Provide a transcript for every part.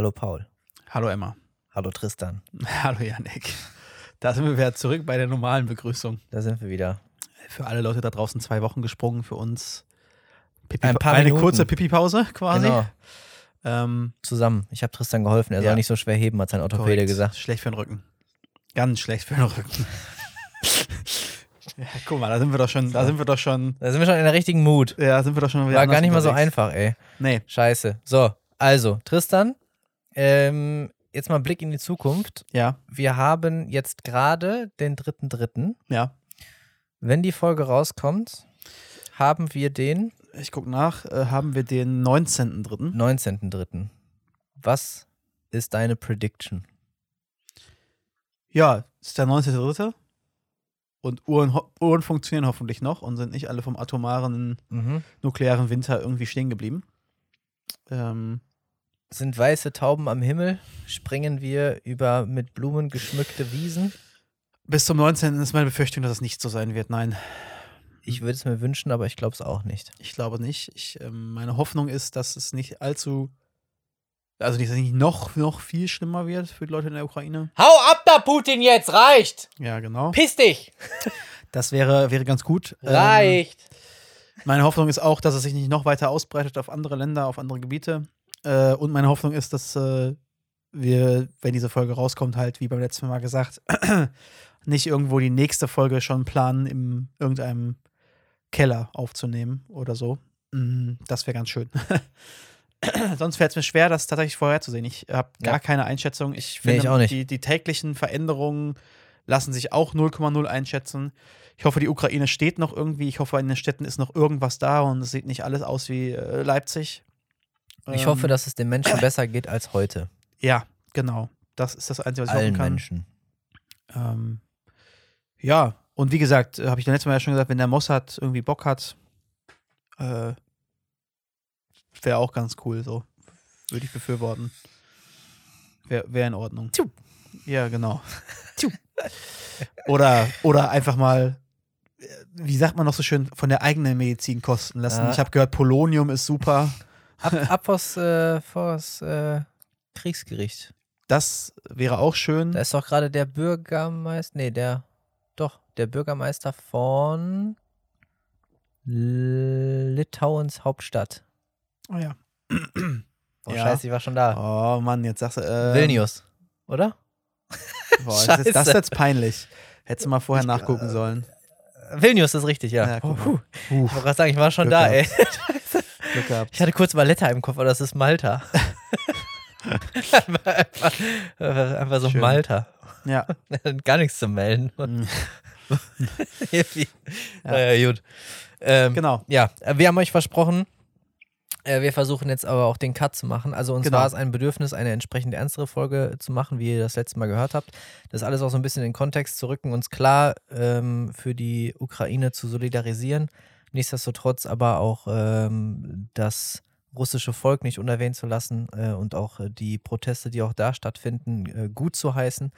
Hallo Paul. Hallo Emma. Hallo Tristan. Hallo Janik. Da sind wir wieder zurück bei der normalen Begrüßung. Da sind wir wieder. Für alle Leute da draußen zwei Wochen gesprungen, für uns Pipi Ein paar eine Minuten. kurze Pipi-Pause quasi. Genau. Ähm, Zusammen. Ich habe Tristan geholfen. Er Ja. soll nicht so schwer heben, hat sein Orthopäde korrekt. gesagt. Schlecht für den Rücken. Ganz schlecht für den Rücken. ja, guck mal, da sind wir doch schon, da sind wir doch schon, Da sind wir schon in der richtigen Mut. ja, sind wir doch schon wieder War gar nicht mal so unterwegs. einfach, ey. Nee, Scheiße. So, also, Tristan, ähm, jetzt mal Blick in die Zukunft. ja, Wir haben jetzt gerade den 3.3. ja. Wenn die Folge rauskommt, haben wir den Ich guck nach, äh, haben wir den 19.3. 19.3. Was ist deine Prediction? Ja, ist der 19.3. Und Uhren, Uhren funktionieren hoffentlich noch und sind nicht alle vom atomaren Mhm. nuklearen Winter irgendwie stehen geblieben. Ähm, Sind weiße Tauben am Himmel? Springen wir über mit Blumen geschmückte Wiesen? bis zum 19. ist meine Befürchtung, dass es nicht so sein wird. Nein, Ich würde es mir wünschen, aber ich glaube es auch nicht. ich glaube nicht. Ich, ähm, meine Hoffnung ist, dass es nicht allzu, also nicht, dass es nicht noch, noch viel schlimmer wird für die Leute in der Ukraine. Hau ab da, Putin, jetzt! Reicht! Ja, genau. Piss dich! Das wäre, wäre ganz gut. Ähm, Reicht! Meine Hoffnung ist auch, dass es sich nicht noch weiter ausbreitet auf andere Länder, auf andere Gebiete. Äh, und meine Hoffnung ist, dass äh, wir, wenn diese Folge rauskommt, halt, wie beim letzten Mal gesagt, nicht irgendwo die nächste Folge schon planen, in irgendeinem Keller aufzunehmen oder so. Mm, Das wäre ganz schön. Sonst fällt es mir schwer, das tatsächlich vorherzusehen. Ich habe gar Ja. keine Einschätzung. Ich Nee, finde, ich auch nicht. Die, die täglichen Veränderungen lassen sich auch 0,0 einschätzen. Ich hoffe, die Ukraine steht noch irgendwie. Ich hoffe, in den Städten ist noch irgendwas da und es sieht nicht alles aus wie äh, Leipzig. Ich Ähm, hoffe, dass es den Menschen besser geht als heute. Ja, genau. Das ist das Einzige, was ich Allen hoffen kann. Menschen. Ähm, ja, und wie gesagt, äh, habe ich letztes Mal ja schon gesagt, wenn der Mossad irgendwie Bock hat, äh, wäre auch ganz cool so. Würde ich befürworten. Wäre wär in Ordnung. Tschu. Ja, genau. Tschu. oder, oder einfach mal, äh, wie sagt man noch so schön, von der eigenen Medizin kosten lassen. Ah. Ich habe gehört, Polonium ist super. Ab, ab vors, äh, vors äh, Kriegsgericht. Das wäre auch schön. Da ist doch gerade der Bürgermeister, nee, der, doch, der Bürgermeister von Litauens Hauptstadt. oh ja. Oh, Ja. scheiße, ich war schon da. Oh Mann, jetzt sagst du. Äh, Vilnius, oder? Boah, das, ist, das ist Scheiße. jetzt peinlich. Hättest du mal vorher Ich- nachgucken sollen. Vilnius ist richtig, ja. Ja, oh, puh. Puh, Ich wollte gerade sagen, ich war schon Glück da, gehabt. ey. Glück gehabt. Ich hatte kurz Valletta im Kopf, aber das ist Malta. einfach, einfach, so Schön. Malta. Ja. Gar nichts zu melden. Ja. Naja, gut. Ähm, Genau. Ja, wir haben euch versprochen, äh, wir versuchen jetzt aber auch den Cut zu machen. Also uns Genau. war es ein Bedürfnis, eine entsprechend ernstere Folge zu machen, wie ihr das letzte Mal gehört habt. Das alles auch so ein bisschen in den Kontext zu rücken, uns klar ähm, für die Ukraine zu solidarisieren. Nichtsdestotrotz aber auch ähm, das russische Volk nicht unerwähnt zu lassen äh, und auch äh, die Proteste, die auch da stattfinden, äh, gut zu heißen.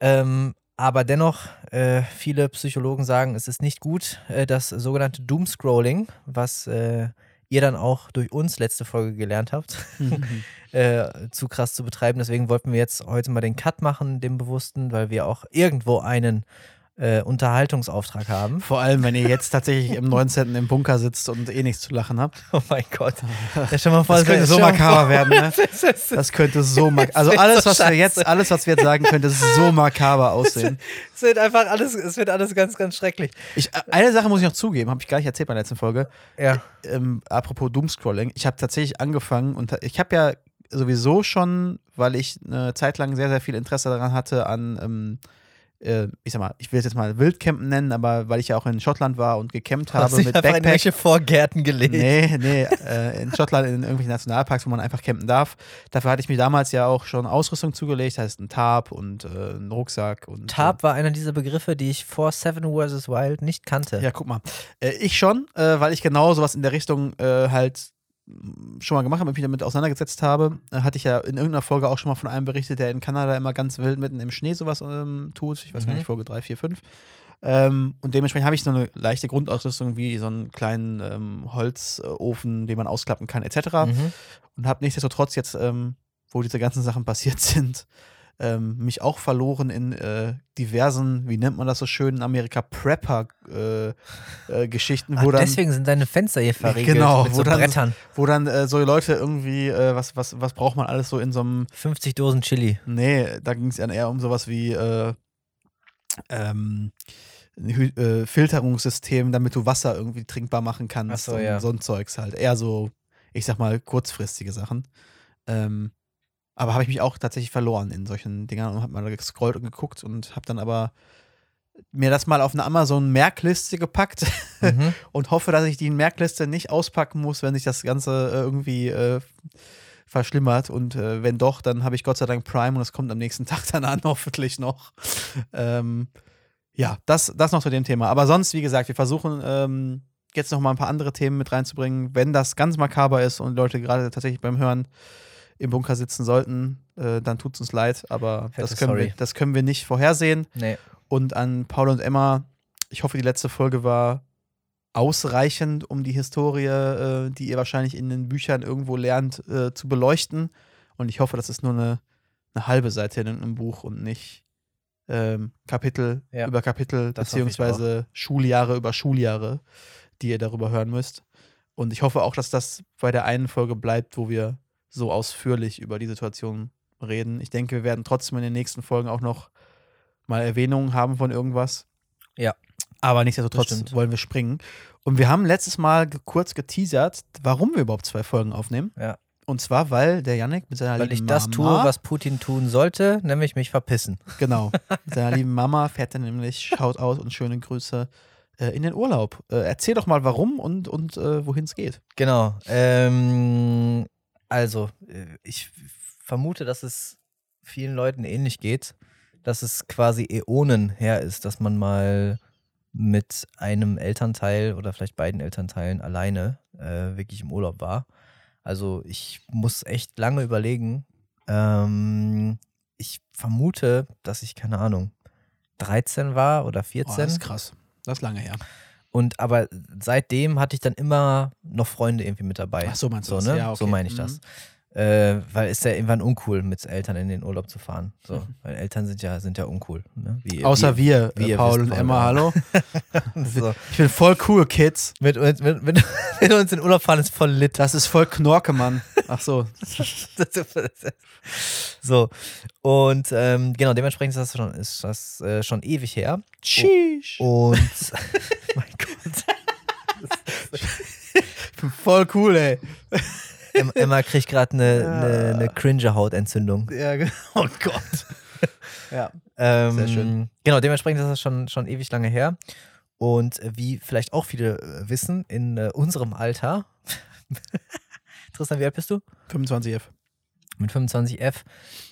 Ähm, aber dennoch, äh, viele Psychologen sagen, es ist nicht gut, äh, das sogenannte Doomscrolling, was äh, ihr dann auch durch uns letzte Folge gelernt habt, äh, zu krass zu betreiben. Deswegen wollten wir jetzt heute mal den Cut machen, dem Bewussten, weil wir auch irgendwo einen äh, Unterhaltungsauftrag haben. Vor allem, wenn ihr jetzt tatsächlich im 19. im Bunker sitzt und eh nichts zu lachen habt. Oh mein Gott. Ja, schon mal vor, Das könnte so makaber werden, ne? Das könnte so mak Also alles, was wir jetzt, alles, was wir jetzt sagen, könnte so makaber aussehen. Es wird einfach alles, es wird alles ganz, ganz schrecklich. Ich, äh, eine Sache muss ich noch zugeben, habe ich gar nicht erzählt bei der letzten Folge. Ja. ähm, apropos Doomscrolling, ich habe tatsächlich angefangen und ich habe ja sowieso schon, weil ich eine Zeit lang sehr, sehr viel Interesse daran hatte an, ähm, äh, ich sag mal, ich will es jetzt mal Wildcampen nennen, aber weil ich ja auch in Schottland war und gecampt Hast habe dich mit einfach in Backpack. irgendwelche Vorgärten gelegt. Nee, nee, äh, in Schottland in irgendwelchen Nationalparks, wo man einfach campen darf. Dafür hatte ich mir damals ja auch schon Ausrüstung zugelegt, heißt ein Tarp und äh, einen Rucksack und Tarp war einer dieser Begriffe, die ich vor Seven vs. Wild nicht kannte. Ja, guck mal. Äh, ich schon, äh, weil ich genau sowas in der Richtung äh, halt schon mal gemacht habe mich damit auseinandergesetzt habe. Äh, hatte ich ja in irgendeiner Folge auch schon mal von einem berichtet, der in Kanada immer ganz wild mitten im Schnee sowas ähm, tut. Ich weiß gar Mhm. nicht, Folge 3, 4, 5. Ähm, und dementsprechend habe ich so eine leichte Grundausrüstung wie so einen kleinen ähm, Holzofen, den man ausklappen kann, etc. Mhm. Und habe nichtsdestotrotz jetzt ähm, wo diese ganzen Sachen passiert sind, ähm, mich auch verloren in äh, diversen, wie nennt man das so schön in Amerika, Prepper-Geschichten, Ach, wo dann deswegen sind deine Fenster hier verriegelt Genau, mit wo so dann- Brettern. wo dann äh, so Leute irgendwie, äh, was, was, was braucht man alles so in so einem 50 Dosen Chili. Nee, da ging es dann eher um sowas wie äh, ähm, äh, Filterungssystem, damit du Wasser irgendwie trinkbar machen kannst. Ach so, und ja. so ein Zeugs halt. Eher so, ich sag mal, kurzfristige Sachen. Ähm, aber habe ich mich auch tatsächlich verloren in solchen Dingern und habe mal gescrollt und geguckt und habe dann aber mir das mal auf eine Amazon-Merkliste gepackt Mhm. und hoffe, dass ich die Merkliste nicht auspacken muss, wenn sich das Ganze äh, irgendwie äh, verschlimmert. Und äh, wenn doch, dann habe ich Gott sei Dank Prime und es kommt am nächsten Tag dann an, hoffentlich noch. Ähm, ja, das, das noch zu dem Thema. Aber sonst, wie gesagt, wir versuchen ähm, jetzt noch mal ein paar andere Themen mit reinzubringen. Wenn das ganz makaber ist und Leute gerade tatsächlich beim Hören im Bunker sitzen sollten, äh, dann tut es uns leid. Aber Fette das können, wir, das können wir nicht vorhersehen. Nee. Und an Paul und Emma, ich hoffe, die letzte Folge war ausreichend, um die Historie, äh, die ihr wahrscheinlich in den Büchern irgendwo lernt, äh, zu beleuchten. Und ich hoffe, das ist nur eine, eine halbe Seite in einem Buch und nicht ähm, Kapitel Ja, über Kapitel, das beziehungsweise Schuljahre über Schuljahre, die ihr darüber hören müsst. Und ich hoffe auch, dass das bei der einen Folge bleibt, wo wir so ausführlich über die Situation reden. Ich denke, wir werden trotzdem in den nächsten Folgen auch noch mal Erwähnungen haben von irgendwas. Ja. Aber nichtsdestotrotz wollen wir springen. Und wir haben letztes Mal kurz geteasert, warum wir überhaupt zwei Folgen aufnehmen. Ja. Und zwar, weil der Yannick mit seiner Weil ich lieben das Mama, tue, was Putin tun sollte, nämlich mich verpissen. Genau. Mit seiner lieben Mama fährt er nämlich, schaut aus und schöne Grüße äh, in den Urlaub. Äh, erzähl doch mal, warum und, und äh, wohin es geht. Genau. Ähm, also, äh, ich vermute, dass es vielen Leuten ähnlich geht, dass es quasi Äonen her ist, dass man mal mit einem Elternteil oder vielleicht beiden Elternteilen alleine äh, wirklich im Urlaub war. Also ich muss echt lange überlegen. Ähm, ich vermute, dass ich, keine Ahnung, 13 war oder Oh, 14. das ist krass. Das ist lange her. Und aber seitdem hatte ich dann immer noch Freunde irgendwie mit dabei. Ach so meinst du so, das? ne? Ja, okay. So meine ich Mhm. das. Äh, weil ist ja irgendwann uncool, mit Eltern in den Urlaub zu fahren. So, weil Eltern sind ja, sind ja uncool. Ne? Wie, Außer wie, wir, wie Paul wisst, und Emma, hallo. so. Ich bin voll cool, Kids. mit, uns, mit, mit, mit uns in den Urlaub fahren ist voll lit. Das ist voll Knorke, Mann. Ach so. so. Und ähm, genau, dementsprechend ist das schon, ist das, äh, schon ewig her. Sheesh. Und mein Gott. Ich bin voll cool, ey. Em- Emma kriegt gerade eine Ja. ne, ne cringe Hautentzündung. Ja, genau. oh Gott. ja. Ähm, Sehr schön. Genau, dementsprechend ist das schon, schon ewig lange her. Und wie vielleicht auch viele äh, wissen, in äh, unserem Alter, Tristan, wie alt bist du? 25F. Mit 25F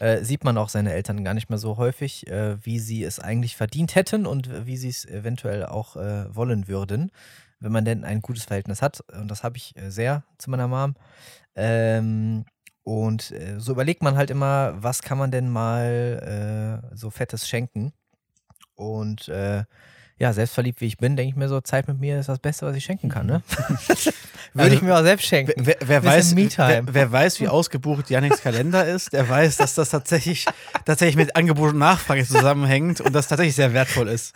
äh, sieht man auch seine Eltern gar nicht mehr so häufig, äh, wie sie es eigentlich verdient hätten und wie sie es eventuell auch äh, wollen würden, wenn man denn ein gutes Verhältnis hat. Und das habe ich äh, sehr zu meiner Mom. Ähm, und äh, so überlegt man halt immer, was kann man denn mal äh, so Fettes schenken. Und äh, ja, selbstverliebt wie ich bin, denke ich mir so, Zeit mit mir ist das Beste, was ich schenken kann. Ne? Würde ich mir auch selbst schenken. Wer, wer, weiß, wer, wer weiß, wie ausgebucht Janiks Kalender ist, der weiß, dass das tatsächlich, tatsächlich mit Angebot und Nachfrage zusammenhängt und das tatsächlich sehr wertvoll ist.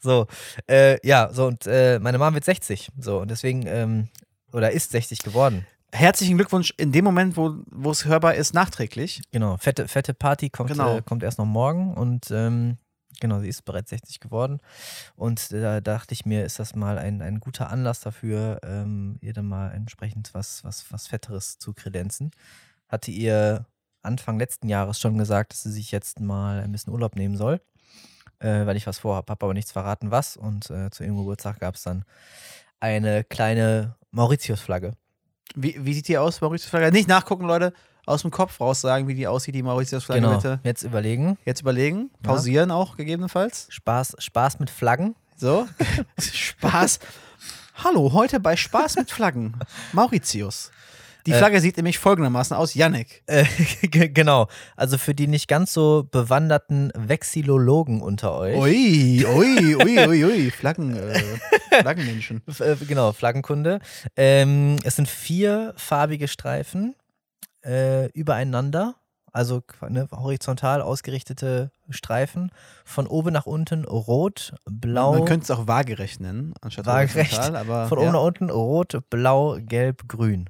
So, äh, ja, so und äh, meine Mom wird 60. So, und deswegen, ähm, oder ist 60 geworden. Herzlichen Glückwunsch in dem Moment, wo wo es hörbar ist, nachträglich. Genau, fette, fette Party kommt, Genau. äh, kommt erst noch morgen und ähm, genau, sie ist bereits 60 geworden. Und da dachte ich mir, ist das mal ein, ein guter Anlass dafür, ähm, ihr dann mal entsprechend was, was, was Fetteres zu kredenzen. Hatte ihr Anfang letzten Jahres schon gesagt, dass sie sich jetzt mal ein bisschen Urlaub nehmen soll, äh, weil ich was vorhabe, habe aber nichts verraten, was. Und äh, zu ihrem Geburtstag gab es dann eine kleine Mauritius-Flagge. Wie, wie sieht die aus, Mauritius-Flagge? Nicht nachgucken, Leute. Aus dem Kopf raus sagen, wie die aussieht, die Mauritius-Flagge, Genau, bitte. jetzt überlegen. Jetzt überlegen, Ja. pausieren auch gegebenenfalls. Spaß, Spaß mit Flaggen. So, Spaß. Hallo, heute bei Spaß mit Flaggen. Mauritius. Die Äh. Flagge sieht nämlich folgendermaßen aus. Yannick. Äh, genau. Also für die nicht ganz so bewanderten Vexillologen unter euch. Ui, ui, ui, ui, ui. Flaggen, äh, Flaggenmenschen. Äh, genau, Flaggenkunde. Ähm, es sind vier farbige Streifen äh, übereinander also ne, horizontal ausgerichtete Streifen. Von oben nach unten rot, blau. Man könnte es auch waagerecht nennen, anstatt Waagerecht. horizontal, aber von ja. oben nach unten rot, blau, gelb, grün.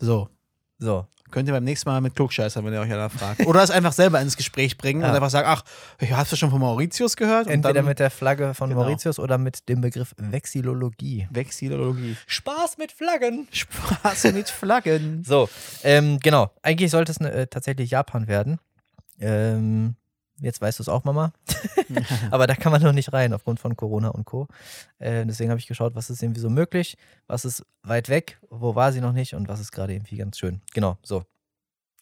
So. So. Könnt ihr beim nächsten Mal mit Klugscheißern, wenn ihr euch einer fragt. Oder es einfach selber ins Gespräch bringen Ja. und einfach sagen, ach, hast du schon von Mauritius gehört? Und Entweder dann mit der Flagge von Genau. Mauritius oder mit dem Begriff Vexillologie. Vexillologie. Spaß mit Flaggen. Spaß mit Flaggen. So, ähm, genau. Eigentlich sollte es ne, äh, tatsächlich Japan werden. Ähm, jetzt weißt du es auch, Mama. Aber da kann man noch nicht rein aufgrund von Corona und Co. Äh, deswegen habe ich geschaut, was ist irgendwie so möglich, was ist weit weg, wo war sie noch nicht und was ist gerade irgendwie ganz schön. Genau, so.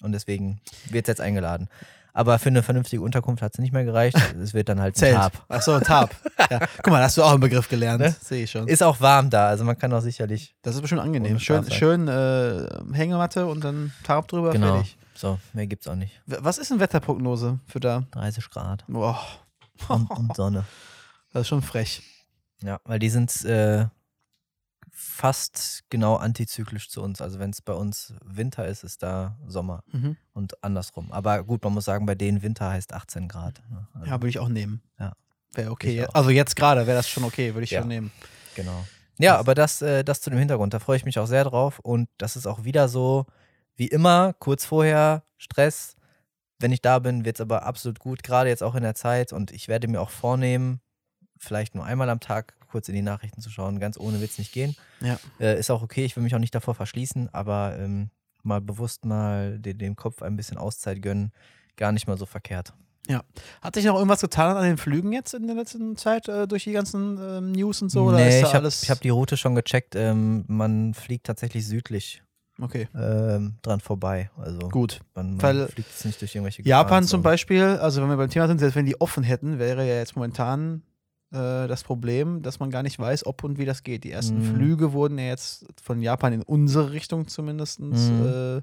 Und deswegen wird jetzt eingeladen. Aber für eine vernünftige Unterkunft hat es nicht mehr gereicht. Es wird dann halt Zelt. Tarp. Achso, Tarp. Ja. Guck mal, da hast du auch einen Begriff gelernt. Ne? Sehe ich schon. Ist auch warm da, also man kann auch sicherlich. Das ist bestimmt angenehm. Schön, schön äh, Hängematte und dann Tarp drüber, Genau. fertig. So, mehr gibt's auch nicht. Was ist eine Wetterprognose für da? 30 Grad Boah, und, und Sonne. das ist schon frech. Ja, weil die sind äh, fast genau antizyklisch zu uns. Also wenn es bei uns Winter ist, ist da Sommer Mhm. und andersrum. Aber gut, man muss sagen, bei denen Winter heißt 18 Grad. Also, Ja, würde ich auch nehmen. Ja. Wäre okay. Also jetzt gerade wäre das schon okay, würde ich Ja. schon nehmen. Genau. Ja, aber das, äh, das zu dem Hintergrund, da freue ich mich auch sehr drauf. Und das ist auch wieder so, wie immer, kurz vorher, Stress. Wenn ich da bin, wird es aber absolut gut, gerade jetzt auch in der Zeit. Und ich werde mir auch vornehmen, vielleicht nur einmal am Tag kurz in die Nachrichten zu schauen. Ganz ohne wird es nicht gehen. Ja. Äh, ist auch okay, ich will mich auch nicht davor verschließen, aber ähm, mal bewusst mal den, dem Kopf ein bisschen Auszeit gönnen, gar nicht mal so verkehrt. Hat sich noch irgendwas getan an den Flügen jetzt in der letzten Zeit äh, durch die ganzen ähm, News und so? Oder nee, ich habe hab die Route schon gecheckt. Ähm, man fliegt tatsächlich südlich Okay, ähm, dran vorbei. Also gut. man, man Weil fliegt jetzt nicht durch irgendwelche Japan zum. Beispiel, also wenn wir beim Thema sind, selbst wenn die offen hätten, wäre ja jetzt momentan äh, das Problem, dass man gar nicht weiß, ob und wie das geht. Die ersten Mhm. Flüge wurden ja jetzt von Japan in unsere Richtung zumindest Mhm. äh,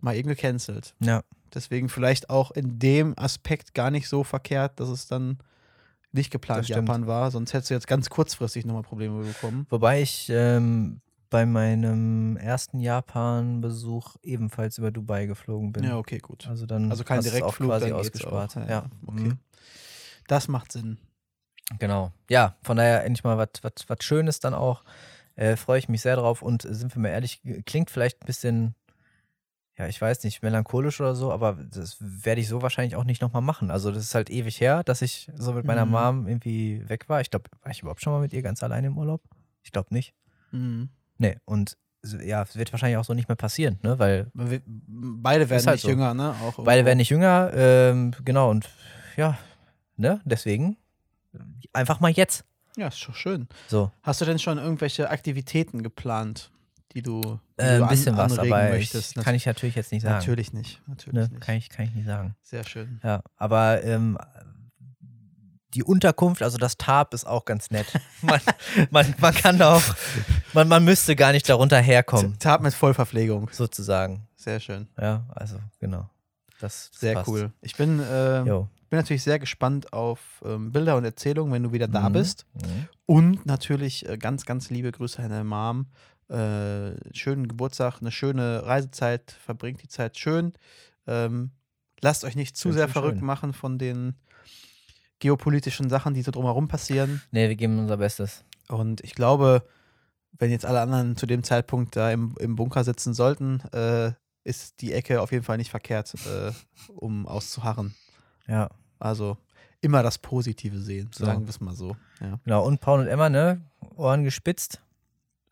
mal eben gecancelt. Ja, Deswegen vielleicht auch in dem Aspekt gar nicht so verkehrt, dass es dann nicht geplant. Japan war, sonst hättest du jetzt ganz kurzfristig nochmal Probleme bekommen. wobei ich ähm, bei meinem ersten Japan-Besuch ebenfalls über Dubai geflogen bin. Ja, okay, gut. Also dann Also kein Direktflug, quasi dann ausgespart. auch. Ja, okay. mhm. Das macht Sinn. Genau. Ja, von daher endlich mal was was Schönes dann auch. Äh, Freue ich mich sehr drauf und sind wir mal ehrlich, klingt vielleicht ein bisschen, ja, ich weiß nicht, melancholisch oder so, aber das werde ich so wahrscheinlich auch nicht nochmal machen. Also, das ist halt ewig her, dass ich so mit meiner Mhm. Mom irgendwie weg war. Ich glaube, war ich überhaupt schon mal mit ihr ganz alleine im Urlaub? Ich glaube nicht. Mhm. Nee, und ja, es wird wahrscheinlich auch so nicht mehr passieren, ne? Weil Wir- Beide werden halt nicht so. jünger, ne? Auch beide werden nicht jünger, ähm, genau, und ja, ne? Deswegen einfach mal jetzt. Ja, ist schon schön. So. Hast du denn schon irgendwelche Aktivitäten geplant, die du, die Äh, ein bisschen was, aber möchtest? ich, kann ich natürlich jetzt nicht sagen. Natürlich nicht. Natürlich Ne? nicht. Kann, ich, kann ich nicht sagen. Sehr schön. Ja, aber ähm, die Unterkunft, also das Tarp ist auch ganz nett. Man, man, man kann da auch, man, man müsste gar nicht darunter herkommen, Tat mit Vollverpflegung. sozusagen. Sehr schön. Ja, also genau. Das, das Sehr passt. cool. Ich bin, äh, bin natürlich sehr gespannt auf ähm, Bilder und Erzählungen, wenn du wieder da Mhm. bist. Mhm. Und natürlich äh, ganz, ganz liebe Grüße an deine Mom. Äh, schönen Geburtstag, eine schöne Reisezeit, verbringt die Zeit schön. Ähm, lasst euch nicht zu sehr verrückt schön. machen von den geopolitischen Sachen, die so drumherum passieren. Nee, wir geben unser Bestes. Und ich glaube, wenn jetzt alle anderen zu dem Zeitpunkt da im, im Bunker sitzen sollten, äh, ist die Ecke auf jeden Fall nicht verkehrt, äh, um auszuharren. Ja, Also immer das Positive sehen, So. sagen wir es mal so. Ja. genau. Und Paul und Emma, ne? Ohren gespitzt.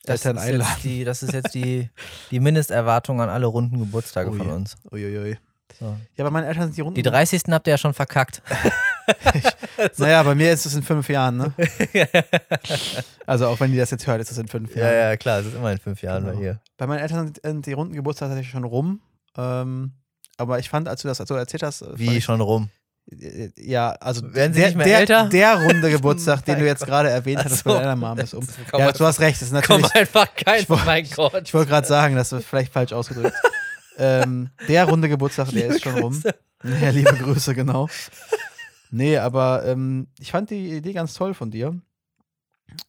Das Eltern ist, einladen. jetzt die, das ist jetzt die, die Mindesterwartung an alle runden Geburtstage Oh von uns. Uiuiui. So. Ja, bei meinen Eltern sind die Runden. Die 30. habt ihr ja schon verkackt. Naja, bei mir ist es in fünf Jahren, ne? Also auch wenn die das jetzt hört, ist es in fünf ja, Jahren. ja, klar, es ist immer in fünf Jahren Genau. bei ihr. Bei meinen Eltern sind die runden Geburtstage tatsächlich schon rum. Ähm, aber ich fand, als du das so erzählt hast, äh, Wie schon rum. äh, ja, also Werden sie der, nicht mehr der, älter? der runde Geburtstag, den du jetzt gerade erwähnt hattest, so. bei deiner Mom ist um. Komm, Ja, du hast recht, das ist Komm natürlich. einfach kein, Ich wollt- mein Gott. Ich wollte gerade sagen, das ist vielleicht falsch ausgedrückt. ähm, der runde Geburtstag, der ist schon rum. Ja, liebe Grüße, genau. Nee, aber ähm, ich fand die Idee ganz toll von dir.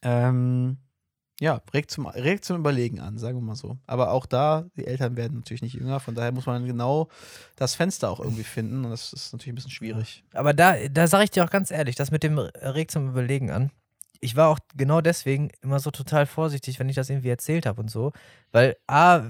Ähm, ja, regt zum, regt zum Überlegen an, sagen wir mal so. Aber auch da, die Eltern werden natürlich nicht jünger, von daher muss man genau das Fenster auch irgendwie finden und das ist natürlich ein bisschen schwierig. Aber da, da sage ich dir auch ganz ehrlich, das mit dem regt zum Überlegen an. Ich war auch genau deswegen immer so total vorsichtig, wenn ich das irgendwie erzählt habe und so. Weil A,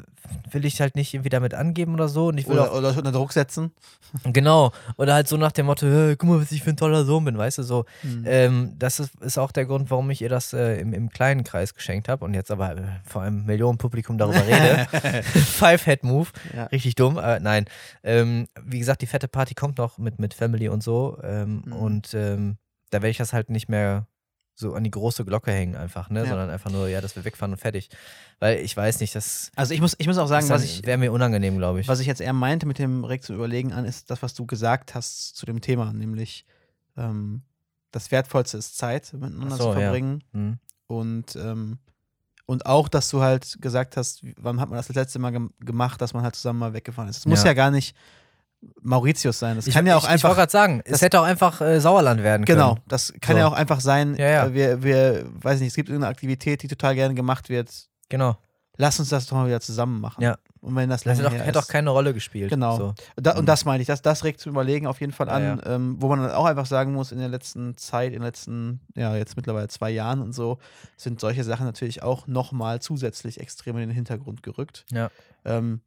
will ich halt nicht irgendwie damit angeben oder so. Und ich will Oder, auch, oder unter Druck setzen. genau. Oder halt so nach dem Motto, hey, guck mal, was ich für ein toller Sohn bin, weißt du, so. Mhm. Ähm, das ist, ist auch der Grund, warum ich ihr das äh, im, im kleinen Kreis geschenkt habe und jetzt aber äh, vor einem Millionenpublikum darüber rede. Five-Head-Move. Ja. Richtig dumm, aber nein. Ähm, wie gesagt, die fette Party kommt noch mit, mit Family und so. Ähm, Mhm. Und ähm, da werde ich das halt nicht mehr so an die große Glocke hängen, einfach, ne? Ja. Sondern einfach nur, ja, dass wir wegfahren und fertig. Weil ich weiß nicht, das Also ich muss, ich muss auch sagen, was ich, wäre mir unangenehm, glaube ich. was ich jetzt eher meinte mit dem regt zum Überlegen an, ist das, was du gesagt hast zu dem Thema, nämlich ähm, das Wertvollste ist Zeit miteinander so, zu ja. verbringen. Hm. Und, ähm, und auch, dass du halt gesagt hast, wann hat man das das letzte Mal gem gemacht, dass man halt zusammen mal weggefahren ist. Es muss Ja. ja gar nicht Mauritius sein. Das Ich, kann ja auch ich, Ich einfach. wollte gerade sagen, es hätte auch einfach äh, Sauerland werden können. Genau, das kann So. ja auch einfach sein, Ja, ja. äh, wir, wir, weiß nicht, es gibt irgendeine Aktivität, die total gerne gemacht wird. Genau. Lass uns das doch mal wieder zusammen machen. Ja. Und wenn das Das lange hätte auch, keine Rolle gespielt. Genau. So. Da, Mhm. und das meine ich, das, das regt zu überlegen auf jeden Fall Ja, an, Ähm, wo man dann auch einfach sagen muss, in der letzten Zeit, in den letzten, ja, jetzt mittlerweile zwei Jahren und so, sind solche Sachen natürlich auch nochmal zusätzlich extrem in den Hintergrund gerückt. Ja. Ähm,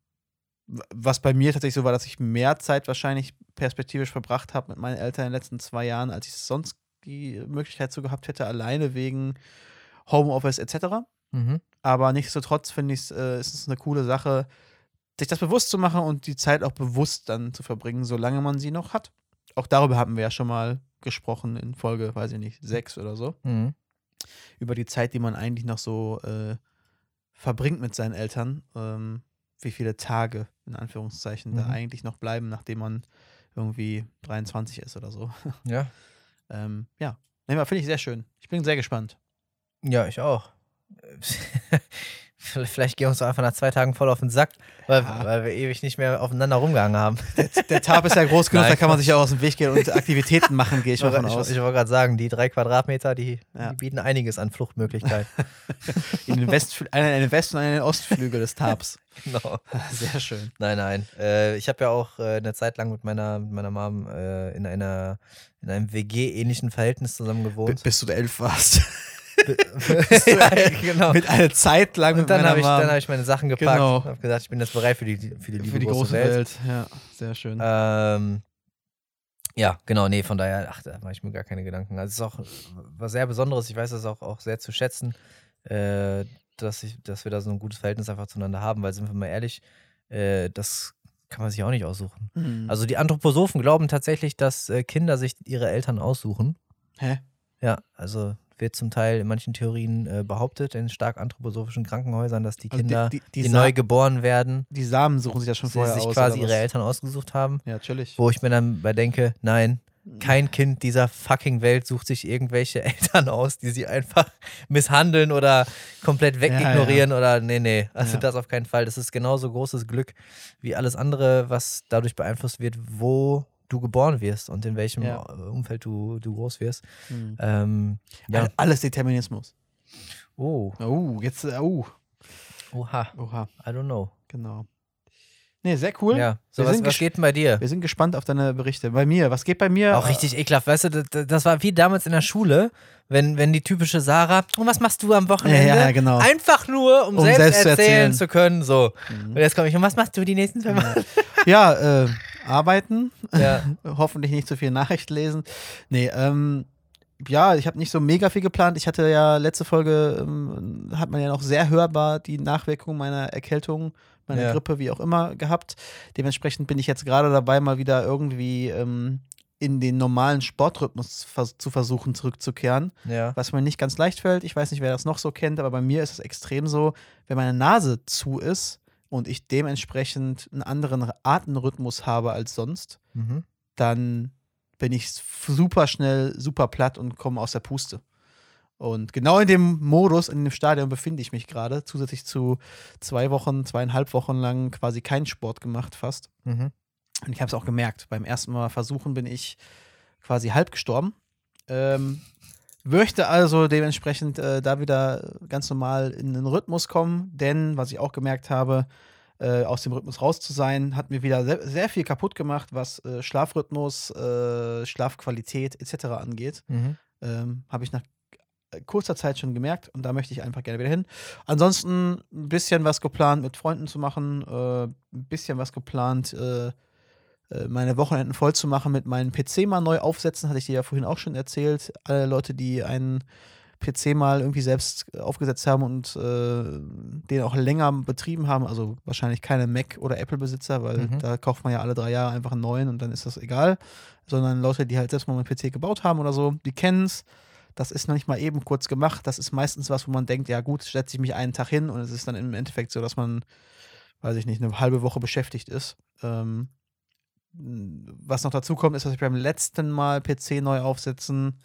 was bei mir tatsächlich so war, dass ich mehr Zeit wahrscheinlich perspektivisch verbracht habe mit meinen Eltern in den letzten zwei Jahren, als ich sonst die Möglichkeit so gehabt hätte, alleine wegen Homeoffice etc. Mhm. Aber nichtsdestotrotz finde ich äh, es ist eine coole Sache, sich das bewusst zu machen und die Zeit auch bewusst dann zu verbringen, solange man sie noch hat. Auch darüber haben wir ja schon mal gesprochen in Folge, weiß ich nicht, sechs oder so. Mhm. Über die Zeit, die man eigentlich noch so äh, verbringt mit seinen Eltern. Ähm, wie viele Tage, in Anführungszeichen, da Mhm. eigentlich noch bleiben, nachdem man irgendwie 23 ist oder so. Ja. ähm, ja, nee, finde ich sehr schön. Ich bin sehr gespannt. Ja, ich auch. Vielleicht gehen wir uns doch einfach nach zwei Tagen voll auf den Sack, weil, Ja. weil wir ewig nicht mehr aufeinander rumgehangen haben. Der, der Tab ist ja groß genug, Nein, da kann man sich ja auch aus dem Weg gehen und Aktivitäten machen, gehe ich Ich mal von ich, aus. ich wollte gerade sagen, die drei Quadratmeter, die, Ja. die bieten einiges an Fluchtmöglichkeiten. In den West, einen in den West- und einen in den Ostflügel des Tabs. genau. Sehr schön. Nein, nein. Äh, ich habe ja auch äh, eine Zeit lang mit meiner, mit meiner Mom äh, in, einer, in einem WG-ähnlichen Verhältnis zusammen gewohnt. Bis du elf warst. ja, genau. Mit einer Zeit lang Und mit dann habe ich, dann hab ich meine Sachen gepackt Genau. und habe gesagt, ich bin jetzt bereit für die, für die liebe für die große, große Welt. Welt. Ja, sehr schön. Ähm, ja, genau, nee, von daher, ach, da mache ich mir gar keine Gedanken. Also es ist auch was sehr Besonderes. Ich weiß das auch, auch sehr zu schätzen, äh, dass, ich, dass wir da so ein gutes Verhältnis einfach zueinander haben, weil sind wir mal ehrlich, äh, das kann man sich auch nicht aussuchen. Mhm. Also die Anthroposophen glauben tatsächlich, dass äh, Kinder sich ihre Eltern aussuchen. Hä? Ja, also wird zum Teil in manchen Theorien äh, behauptet, in stark anthroposophischen Krankenhäusern, dass die Also Kinder, die, die, die, die, neu geboren werden, die Samen suchen sich das schon vorher sich aus. quasi ihre? Eltern ausgesucht haben. Ja, natürlich. Wo ich mir dann bei denke, nein, kein Kind dieser fucking Welt sucht sich irgendwelche Eltern aus, die sie einfach misshandeln oder komplett wegignorieren oder nee, nee. Also Ja. das auf keinen Fall. Das ist genauso großes Glück wie alles andere, was dadurch beeinflusst wird, wo du geboren wirst und in welchem Ja. Umfeld du, du groß wirst. Mhm. Ähm, ja. All- Alles Determinismus. Oh, Oh, jetzt, äh, oh. oha, Oha, I don't know. genau. Nee, sehr cool. Ja, so was, was geht denn bei dir? Wir sind gespannt auf deine Berichte. Bei mir, was geht bei mir? Auch richtig ekelhaft, weißt du, das, das war wie damals in der Schule, wenn, wenn die typische Sarah, und was machst du am Wochenende? Ja, ja, genau. Einfach nur, um, Um selbst, selbst erzählen, erzählen. zu können, so. Mhm. Und jetzt komme ich, und was machst du die nächsten zwei Wochen? Ja, äh, arbeiten. Ja. Hoffentlich nicht zu viel Nachricht lesen. Nee, ähm, ja, ich habe nicht so mega viel geplant. Ich hatte ja letzte Folge, ähm, hat man ja noch sehr hörbar die Nachwirkung meiner Erkältung, meiner Ja. Grippe, wie auch immer, gehabt. Dementsprechend bin ich jetzt gerade dabei, mal wieder irgendwie ähm, in den normalen Sportrhythmus vers zu versuchen zurückzukehren, ja. was mir nicht ganz leicht fällt. Ich weiß nicht, wer das noch so kennt, aber bei mir ist es extrem so, wenn meine Nase zu ist und ich dementsprechend einen anderen Atemrhythmus habe als sonst, Mhm. dann bin ich super schnell, super platt und komme aus der Puste. Und genau in dem Modus, in dem Stadion befinde ich mich gerade, zusätzlich zu zwei Wochen, zweieinhalb Wochen lang quasi keinen Sport gemacht fast. Mhm. Und ich habe es auch gemerkt. Beim ersten Mal versuchen bin ich quasi halb gestorben. Ähm, möchte also dementsprechend äh, da wieder ganz normal in den Rhythmus kommen, denn was ich auch gemerkt habe, äh, aus dem Rhythmus raus zu sein, hat mir wieder sehr, sehr viel kaputt gemacht, was äh, Schlafrhythmus, äh, Schlafqualität etc. angeht. Mhm. Ähm, habe ich nach äh, kurzer Zeit schon gemerkt und da möchte ich einfach gerne wieder hin. Ansonsten ein bisschen was geplant mit Freunden zu machen, äh, ein bisschen was geplant, meine Wochenenden voll zu machen mit meinem PC mal neu aufsetzen, hatte ich dir ja vorhin auch schon erzählt. Alle Leute, die einen PC mal irgendwie selbst aufgesetzt haben und äh, den auch länger betrieben haben, also wahrscheinlich keine Mac- oder Apple-Besitzer, weil Mhm. da kauft man ja alle drei Jahre einfach einen neuen und dann ist das egal, sondern Leute, die halt selbst mal einen PC gebaut haben oder so, die kennen es. Das ist noch nicht mal eben kurz gemacht. Das ist meistens was, wo man denkt, ja gut, setze ich mich einen Tag hin und es ist dann im Endeffekt so, dass man, weiß ich nicht, eine halbe Woche beschäftigt ist. Ähm, was noch dazu kommt, ist, dass ich beim letzten Mal PC neu aufsetzen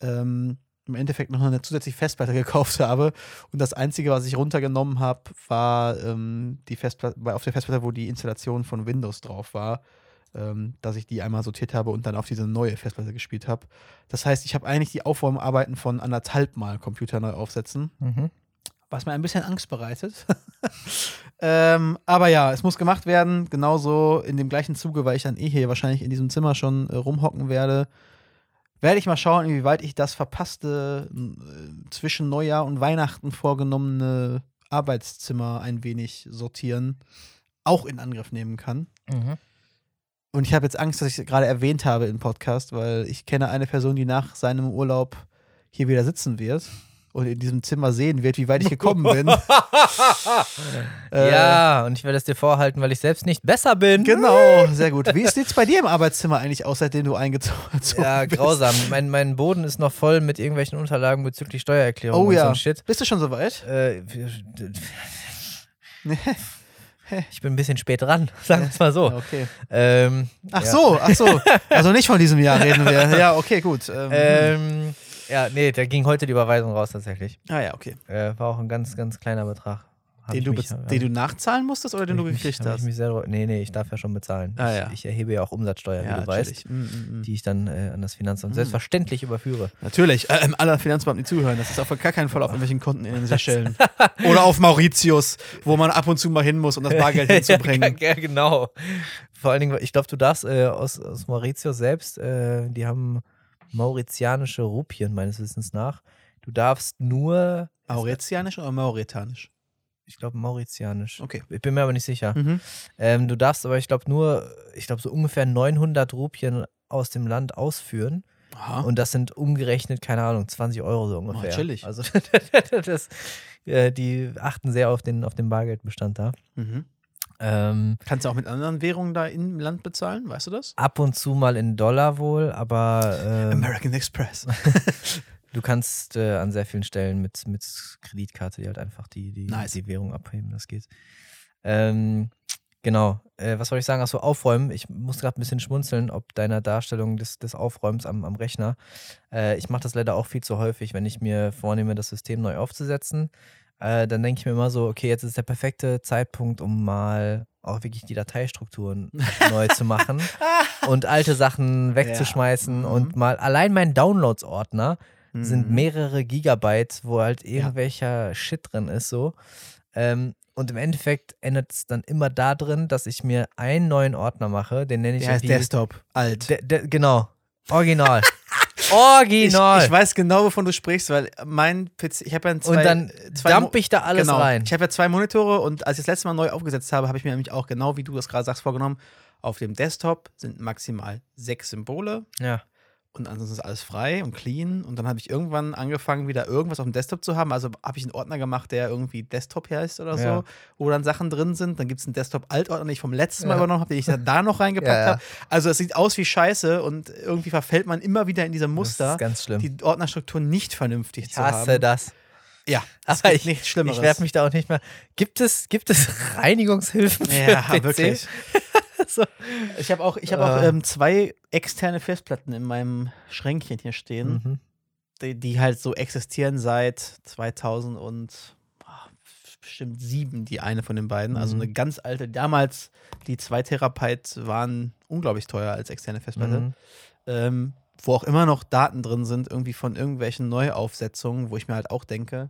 ähm, im Endeffekt noch eine zusätzliche Festplatte gekauft habe. Und das Einzige, was ich runtergenommen habe, war ähm, die Festplatte, auf der Festplatte, wo die Installation von Windows drauf war, ähm, dass ich die einmal sortiert habe und dann auf diese neue Festplatte gespielt habe. Das heißt, ich habe eigentlich die Aufräumarbeiten von anderthalb Mal Computer neu aufsetzen Mhm. Was mir ein bisschen Angst bereitet. ähm, aber ja, es muss gemacht werden. Genauso in dem gleichen Zuge, weil ich dann eh hier wahrscheinlich in diesem Zimmer schon äh, rumhocken werde. Werde ich mal schauen, inwieweit ich das verpasste äh, zwischen Neujahr und Weihnachten vorgenommene Arbeitszimmer ein wenig sortieren, auch in Angriff nehmen kann. Mhm. Und ich habe jetzt Angst, dass ich es gerade erwähnt habe im Podcast, weil ich kenne eine Person, die nach seinem Urlaub hier wieder sitzen wird und in diesem Zimmer sehen wird, wie weit ich gekommen bin. Äh, ja, und ich werde es dir vorhalten, weil ich selbst nicht besser bin. Genau, sehr gut. Wie sieht es bei dir im Arbeitszimmer eigentlich aus, seitdem du eingezogen Ja, bist? grausam. Mein, mein Boden ist noch voll mit irgendwelchen Unterlagen bezüglich Steuererklärung Oh und so ja. ein Shit. Bist du schon soweit? Äh, ich bin ein bisschen spät dran, sagen wir es mal so. Okay. Ähm, Ach ja. so, ach so. Also nicht von diesem Jahr reden wir. Ja, okay, gut. Ähm, Ähm, ja, nee, da ging heute die Überweisung raus tatsächlich. ah ja, okay. Äh, war auch ein ganz, ganz kleiner Betrag. Hab Den ich du, mich- den du nachzahlen musstest oder den du ich gekriegt mich, hab hast? Ich mich selber, nee, nee, ich darf ja schon bezahlen. Ah, ich, ja. ich erhebe ja auch Umsatzsteuer, wie du weißt. Mm, mm, mm. die ich dann äh, an das Finanzamt Mhm. selbstverständlich überführe. Natürlich, äh, ähm, alle Finanzbeamten, die zuhören, das ist auf gar keinen Fall auf irgendwelchen Konten in den Seychellen. Oder auf Mauritius, wo man ab und zu mal hin muss, um das Bargeld hinzubringen. ja, genau. Vor allen Dingen, ich glaube, du darfst äh, aus, aus Mauritius selbst, äh, die haben mauritianische Rupien meines Wissens nach. Du darfst nur, Mauritianisch oder mauretanisch? ich glaube, mauritianisch. Okay. Ich bin mir aber nicht sicher. Mhm. Ähm, du darfst aber, ich glaube, nur, ich glaube, so ungefähr 900 Rupien aus dem Land ausführen. Aha. Und das sind umgerechnet, keine Ahnung, 20 Euro so ungefähr. chillig. Also, das, äh, die achten sehr auf den, auf den Bargeldbestand da. Mhm. Ähm, Kannst du auch mit anderen Währungen da im Land bezahlen? Weißt du das? ab und zu mal in Dollar wohl, aber ähm, American Express. du kannst äh, an sehr vielen Stellen mit, mit Kreditkarte die halt einfach die, die, Nice. die Währung abheben, das geht. Ähm, genau, äh, was soll ich sagen? Achso, aufräumen. Ich muss gerade ein bisschen schmunzeln, ob deiner Darstellung des, des Aufräumens am, am Rechner. Äh, ich mache das leider auch viel zu häufig, wenn ich mir vornehme, das System neu aufzusetzen. Äh, dann denke ich mir immer so, okay, jetzt ist der perfekte Zeitpunkt, um mal auch wirklich die Dateistrukturen neu zu machen und alte Sachen wegzuschmeißen Mhm. und mal allein mein Downloads-Ordner sind Mhm. mehrere Gigabyte, wo halt irgendwelcher Shit drin ist, so. Ähm, und im Endeffekt endet es dann immer da drin, dass ich mir einen neuen Ordner mache, den nenne ich Der heißt Desktop. Alt. De, de, genau. Original. Ich, Original. ich weiß genau, wovon du sprichst, weil mein PC, ich habe ja zwei, und dann zwei dump ich da alles genau. rein. Ich habe ja zwei Monitore und als ich das letzte Mal neu aufgesetzt habe, habe ich mir nämlich auch genau, wie du das gerade sagst, vorgenommen. Auf dem Desktop sind maximal sechs Symbole Ja. Und ansonsten ist alles frei und clean. Und dann habe ich irgendwann angefangen, wieder irgendwas auf dem Desktop zu haben. Also habe ich einen Ordner gemacht, der irgendwie Desktop heißt oder so, Ja. wo dann Sachen drin sind. Dann gibt es einen Desktop-Altordner, den ich vom letzten Mal Ja. übernommen habe, den ich da noch reingepackt Ja, habe. Also es sieht aus wie Scheiße und irgendwie verfällt man immer wieder in diese Das Muster, ist ganz schlimm. die Ordnerstruktur nicht vernünftig ich zu haben. hasse das. Ja, Aber gibt ich, nichts Schlimmeres. ich werde mich da auch nicht mehr. Gibt es, gibt es Reinigungshilfen für ja, PC? wirklich. So. Ich habe auch, ich hab auch Ah. ähm, zwei externe Festplatten in meinem Schränkchen hier stehen, Mhm. die, die halt so existieren seit 2000 und ah, bestimmt sieben, die eine von den beiden. Also Mhm. eine ganz alte. Damals, die 2 Terabyte waren unglaublich teuer als externe Festplatte. Mhm. Ähm, wo auch immer noch Daten drin sind, irgendwie von irgendwelchen Neuaufsetzungen, wo ich mir halt auch denke,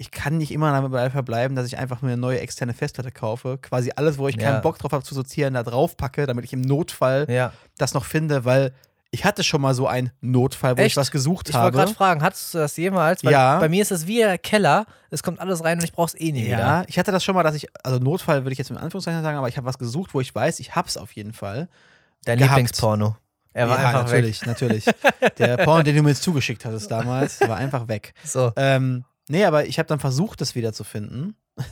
ich kann nicht immer dabei verbleiben, dass ich einfach mir eine neue externe Festplatte kaufe. Quasi alles, wo ich Ja. keinen Bock drauf habe zu sortieren, da drauf packe, damit ich im Notfall Ja. das noch finde, weil ich hatte schon mal so einen Notfall, wo Echt? ich was gesucht Ich wollte habe. gerade fragen, hattest du das jemals? Weil Ja. Bei mir ist es wie der Keller, es kommt alles rein und ich brauch's eh nie Ja, wieder. ich hatte das schon mal, dass ich, also Notfall würde ich jetzt in Anführungszeichen sagen, aber ich habe was gesucht, wo ich weiß, ich hab's auf jeden Fall. Dein gehabt. Lieblingsporno. Er war ja, einfach natürlich, natürlich. Der Porn, den du mir jetzt zugeschickt hattest damals, war einfach weg. weg. So. Ähm, nee, aber ich habe dann versucht, das wiederzufinden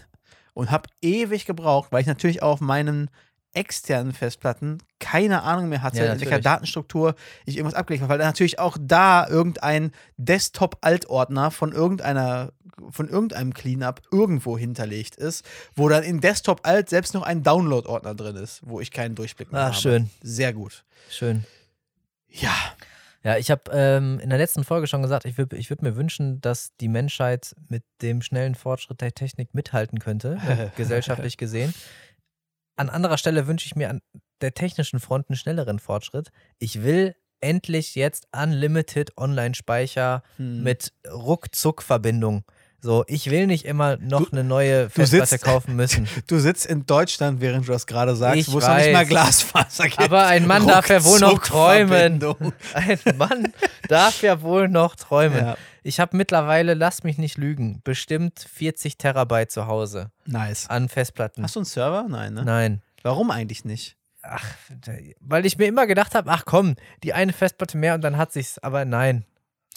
und habe ewig gebraucht, weil ich natürlich auch auf meinen externen Festplatten keine Ahnung mehr hatte, Ja, in welcher. Datenstruktur ich irgendwas abgelegt habe, weil da natürlich auch da irgendein Desktop-Altordner von irgendeiner von irgendeinem Cleanup irgendwo hinterlegt ist, wo dann in Desktop-Alt selbst noch ein Download-Ordner drin ist, wo ich keinen Durchblick mehr Ach, habe. schön. Sehr gut. Schön. Ja. Ja, ich habe ähm, in der letzten Folge schon gesagt, ich würde ich würd mir wünschen, dass die Menschheit mit dem schnellen Fortschritt der Technik mithalten könnte, gesellschaftlich gesehen. An anderer Stelle wünsche ich mir an der technischen Front einen schnelleren Fortschritt. Ich will endlich jetzt Unlimited Online-Speicher Hm. mit Ruckzuck-Verbindung. So, ich will nicht immer noch Du- eine neue Festplatte sitzt- kaufen müssen. Du sitzt in Deutschland, während du das gerade sagst, Ich wo es noch nicht mal. Glasfaser gibt. Aber ein Mann darf ja wohl noch träumen. Ein Mann darf ja wohl noch träumen. Ja, Ich habe mittlerweile, lass mich nicht lügen, bestimmt 40 Terabyte zu Hause nice. an Festplatten. Hast du einen Server? Nein, ne? Nein. Warum eigentlich nicht? Ach, weil ich mir immer gedacht habe, ach komm, die eine Festplatte mehr und dann hat sich's, aber nein.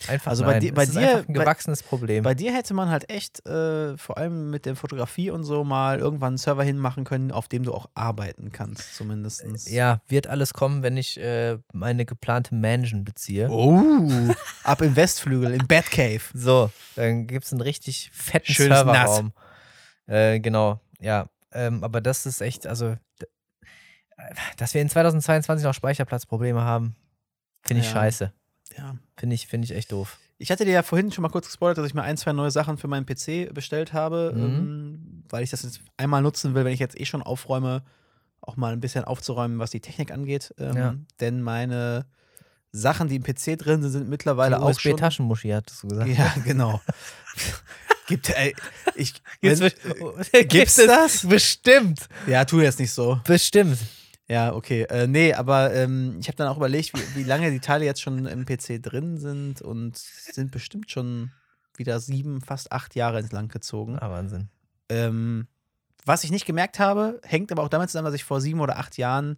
Einfach Also bei nein. dir- bei ist dir- ein bei- gewachsenes Problem. Bei dir hätte man halt echt, äh, vor allem mit der Fotografie und so, mal irgendwann einen Server hinmachen können, auf dem du auch arbeiten kannst, zumindest. ja, wird alles kommen, wenn ich äh, meine geplante Mansion beziehe. Oh, ab im Westflügel, im Batcave. So, dann gibt es einen richtig fetten Schönes Serverraum. Äh, genau, ja. Ähm, aber das ist echt, also, d- dass wir in 2022 noch Speicherplatzprobleme haben, finde ich Ja. scheiße. Ja. Finde ich, finde ich echt doof. Ich hatte dir ja vorhin schon mal kurz gespoilert, dass ich mir ein, zwei neue Sachen für meinen PC bestellt habe, Mhm. ähm, weil ich das jetzt einmal nutzen will, wenn ich jetzt eh schon aufräume, auch mal ein bisschen aufzuräumen, was die Technik angeht. Ähm, Ja. Denn meine Sachen, die im PC drin sind, sind mittlerweile Die auch schon. USB-Taschenmuschi, hattest du gesagt. Ja, genau. Gibt, ey, ich, Gibt's, wenn, gibt's es das? Bestimmt. Ja, tu jetzt nicht so. Bestimmt. Ja, okay. Äh, nee, aber ähm, ich habe dann auch überlegt, wie, wie lange die Teile jetzt schon im PC drin sind und sind bestimmt schon wieder sieben, fast acht Jahre ins Land gezogen. Ah, Wahnsinn. Ähm, was ich nicht gemerkt habe, hängt aber auch damit zusammen, dass ich vor sieben oder acht Jahren,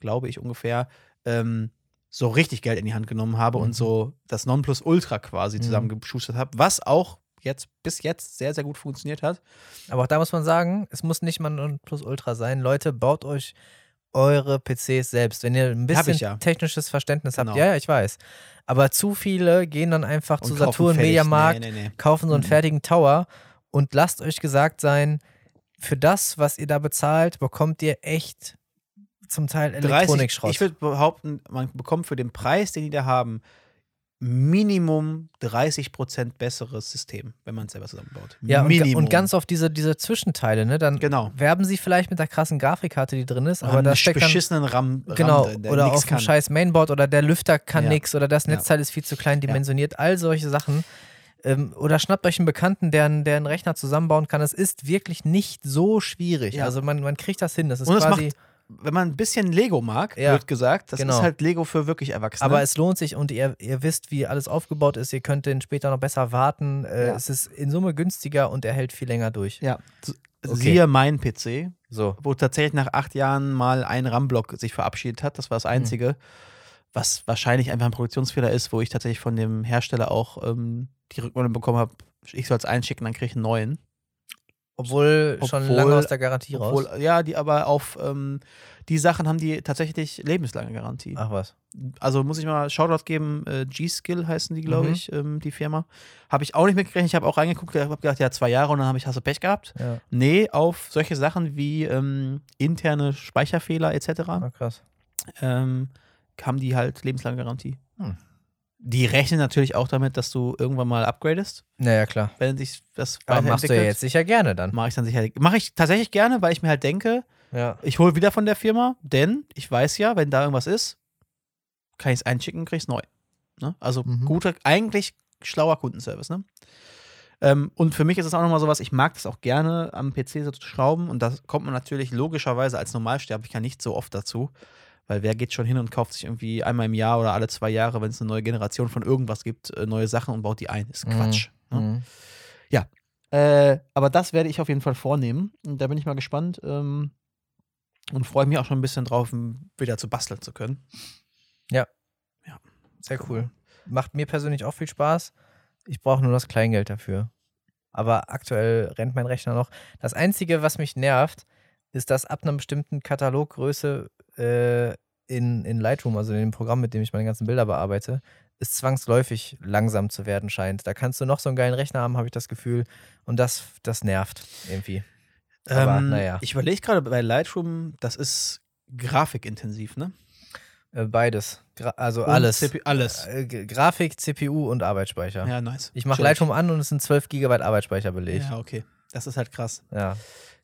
glaube ich ungefähr, ähm, so richtig Geld in die Hand genommen habe Mhm. und so das Nonplusultra quasi Mhm. zusammengeschustert habe, was auch jetzt bis jetzt sehr, sehr gut funktioniert hat. Aber auch da muss man sagen, es muss nicht mal ein Plus Ultra sein. Leute, baut euch eure PCs selbst. Wenn ihr ein bisschen ja. technisches Verständnis Genau. habt, ja, ja, ich weiß. Aber zu viele gehen dann einfach zu Und kaufen Saturn. Mediamarkt, Nee, nee, nee. kaufen so einen Mhm. fertigen Tower und lasst euch gesagt sein, für das, was ihr da bezahlt, bekommt ihr echt zum Teil 30, Elektronikschrott. ich würde behaupten, man bekommt für den Preis, den die da haben, Minimum 30% besseres System, wenn man es selber zusammenbaut. ja, und, Minimum. und ganz oft diese, diese Zwischenteile, ne? Dann genau. werben sie vielleicht mit der krassen Grafikkarte, die drin ist, aber Haben da einen steckt beschissenen RAM, RAM Genau, drin, der oder auf dem scheiß Mainboard oder der Lüfter kann Ja. nix oder das Ja. Netzteil ist viel zu klein dimensioniert, all solche Sachen. Ähm, oder schnappt euch einen Bekannten, der, einen- der einen Rechner zusammenbauen kann. Es ist wirklich nicht so schwierig. Ja. Also man, man kriegt das hin. Das ist Und quasi. macht, wenn man ein bisschen Lego mag, Ja, wird gesagt, das genau. ist halt Lego für wirklich Erwachsene. aber es lohnt sich und ihr, ihr wisst, wie alles aufgebaut ist. Ihr könnt den später noch besser warten. Äh, Ja. Es ist in Summe günstiger und er hält viel länger durch. ja, Okay. siehe mein PC, So. wo tatsächlich nach acht Jahren mal ein RAM-Block sich verabschiedet hat. Das war das Hm. Einzige. Was wahrscheinlich einfach ein Produktionsfehler ist, wo ich tatsächlich von dem Hersteller auch ähm, die Rückmeldung bekommen habe, ich soll es einschicken, dann kriege ich einen neuen. Obwohl, schon Obwohl- lange aus der Garantie raus. Obwohl, ja, die aber auf ähm, die Sachen haben die tatsächlich lebenslange Garantie. Ach was. Also muss ich mal Shoutout geben, äh, G-Skill heißen die, glaube Mhm. ich, ähm, die Firma. Habe ich auch nicht mitgerechnet, ich habe auch reingeguckt, habe gedacht, ja, zwei Jahre und dann habe ich, hast du Pech gehabt. Ja, Nee, auf solche Sachen wie ähm, interne Speicherfehler etc. ah, krass. Ähm, haben die halt lebenslange Garantie. Hm. Die rechnen natürlich auch damit, dass du irgendwann mal upgradest, Naja, klar. wenn sich das Aber machst du ja jetzt sicher gerne dann. Mache ich dann sicher. Mache ich tatsächlich gerne, weil ich mir halt denke, Ja. ich hole wieder von der Firma, denn ich weiß ja, wenn da irgendwas ist, kann ich es einschicken, krieg es neu. Ne? Also Mhm. guter, eigentlich schlauer Kundenservice, ne? Ähm, und für mich ist es auch nochmal sowas, ich mag das auch gerne am PC so zu schrauben und da kommt man natürlich logischerweise als Normalsterblicher nicht so oft dazu, weil wer geht schon hin und kauft sich irgendwie einmal im Jahr oder alle zwei Jahre, wenn es eine neue Generation von irgendwas gibt, äh, neue Sachen und baut die ein. Ist Mhm. Quatsch. Ne? Mhm. Äh, aber das werde ich auf jeden Fall vornehmen. Und da bin ich mal gespannt ähm, und freue mich auch schon ein bisschen drauf, wieder zu basteln zu können. Sehr cool. Macht mir persönlich auch viel Spaß. Ich brauche nur das Kleingeld dafür. Aber aktuell rennt mein Rechner noch. Das Einzige, was mich nervt, ist, dass ab einer bestimmten Kataloggröße äh, in, in Lightroom, also in dem Programm, mit dem ich meine ganzen Bilder bearbeite, es zwangsläufig langsam zu werden scheint. Da kannst du noch so einen geilen Rechner haben, habe ich das Gefühl. Und das, das nervt irgendwie. Aber, ähm, naja. Ich überlege gerade bei Lightroom, das ist grafikintensiv, ne? Äh, beides. Gra also Und alles. CPU alles. Äh, Grafik, CPU und Arbeitsspeicher. Ja, nice. Ich mache. Lightroom an und es sind 12 GB Arbeitsspeicher belegt. Ja, okay. Das ist halt krass. Ja.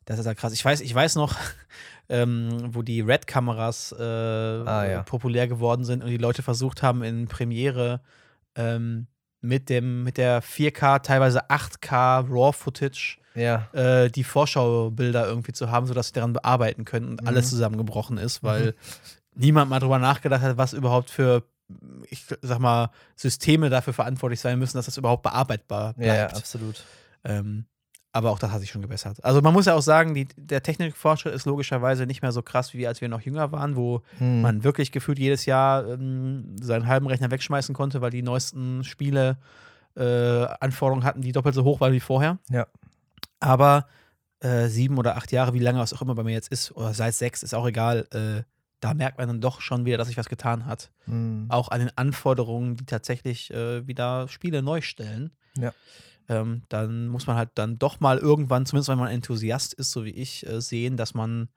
Das ist halt krass. Ich weiß, ich weiß noch, ähm, wo die Red-Kameras äh, Ah, ja. populär geworden sind und die Leute versucht haben, in Premiere ähm, mit, dem, mit der 4K, teilweise 8K RAW-Footage Ja. äh, die Vorschaubilder irgendwie zu haben, sodass sie daran bearbeiten können und Mhm. alles zusammengebrochen ist, weil niemand mal drüber nachgedacht hat, was überhaupt für, ich sag mal, Systeme dafür verantwortlich sein müssen, dass das überhaupt bearbeitbar bleibt. Ja, ja, absolut. Ähm, aber auch das hat sich schon gebessert. Also man muss ja auch sagen, die, der Technikfortschritt ist logischerweise nicht mehr so krass, wie als wir noch jünger waren, wo Hm. man wirklich gefühlt jedes Jahr ähm, seinen halben Rechner wegschmeißen konnte, weil die neuesten Spiele äh, Anforderungen hatten, die doppelt so hoch waren wie vorher. Ja. Aber äh, sieben oder acht Jahre, wie lange es auch immer bei mir jetzt ist, oder seit sechs, ist auch egal, äh, da merkt man dann doch schon wieder, dass sich was getan hat. Hm. Auch an den Anforderungen, die tatsächlich äh, wieder Spiele neu stellen. Ja. Ähm, dann muss man halt dann doch mal irgendwann, zumindest wenn man Enthusiast ist, so wie ich, äh, sehen, dass man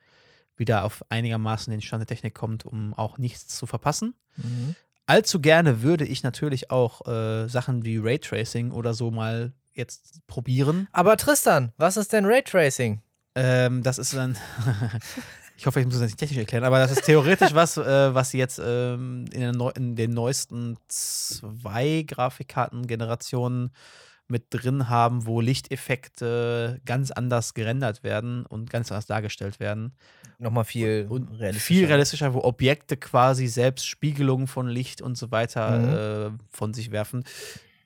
wieder auf einigermaßen den Stand der Technik kommt, um auch nichts zu verpassen. Mhm. Allzu gerne würde ich natürlich auch äh, Sachen wie Raytracing oder so mal jetzt probieren. Aber Tristan, was ist denn Raytracing? Ähm, das ist dann. ich hoffe, ich muss das nicht technisch erklären, aber das ist theoretisch was, äh, was jetzt ähm, in, neu in den neuesten zwei Grafikkartengenerationen mit drin haben, wo Lichteffekte ganz anders gerendert werden und ganz anders dargestellt werden. Nochmal viel Und realistischer. viel realistischer, wo Objekte quasi selbst Spiegelungen von Licht und so weiter äh, von sich werfen.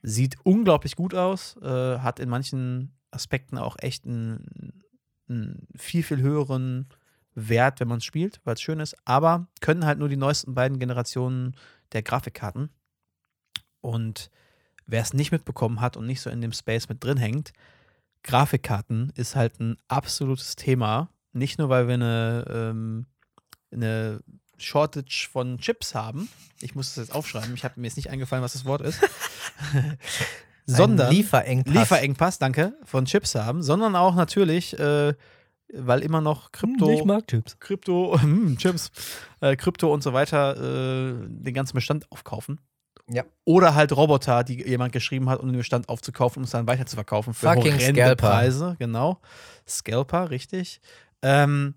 Sieht unglaublich gut aus, äh, hat in manchen Aspekten auch echt einen, einen viel, viel höheren Wert, wenn man es spielt, weil es schön ist, aber können halt nur die neuesten beiden Generationen der Grafikkarten. Und wer es nicht mitbekommen hat und nicht so in dem Space mit drin hängt, Grafikkarten ist halt ein absolutes Thema. Nicht nur, weil wir eine, ähm, eine Shortage von Chips haben. Ich muss das jetzt aufschreiben. Ich habe mir jetzt nicht eingefallen, was das Wort ist. sondern Ein Lieferengpass. Lieferengpass, danke, von Chips haben, sondern auch natürlich, äh, weil immer noch Krypto, Ich mag Chips. Krypto, hm, Chips, äh, Krypto und so weiter äh, den ganzen Bestand aufkaufen. Ja. Oder halt Roboter, die jemand geschrieben hat, um den Bestand aufzukaufen, um es dann weiter zu verkaufen für Fucking horrende Scalper. Preise. Genau. Scalper, richtig. Ähm,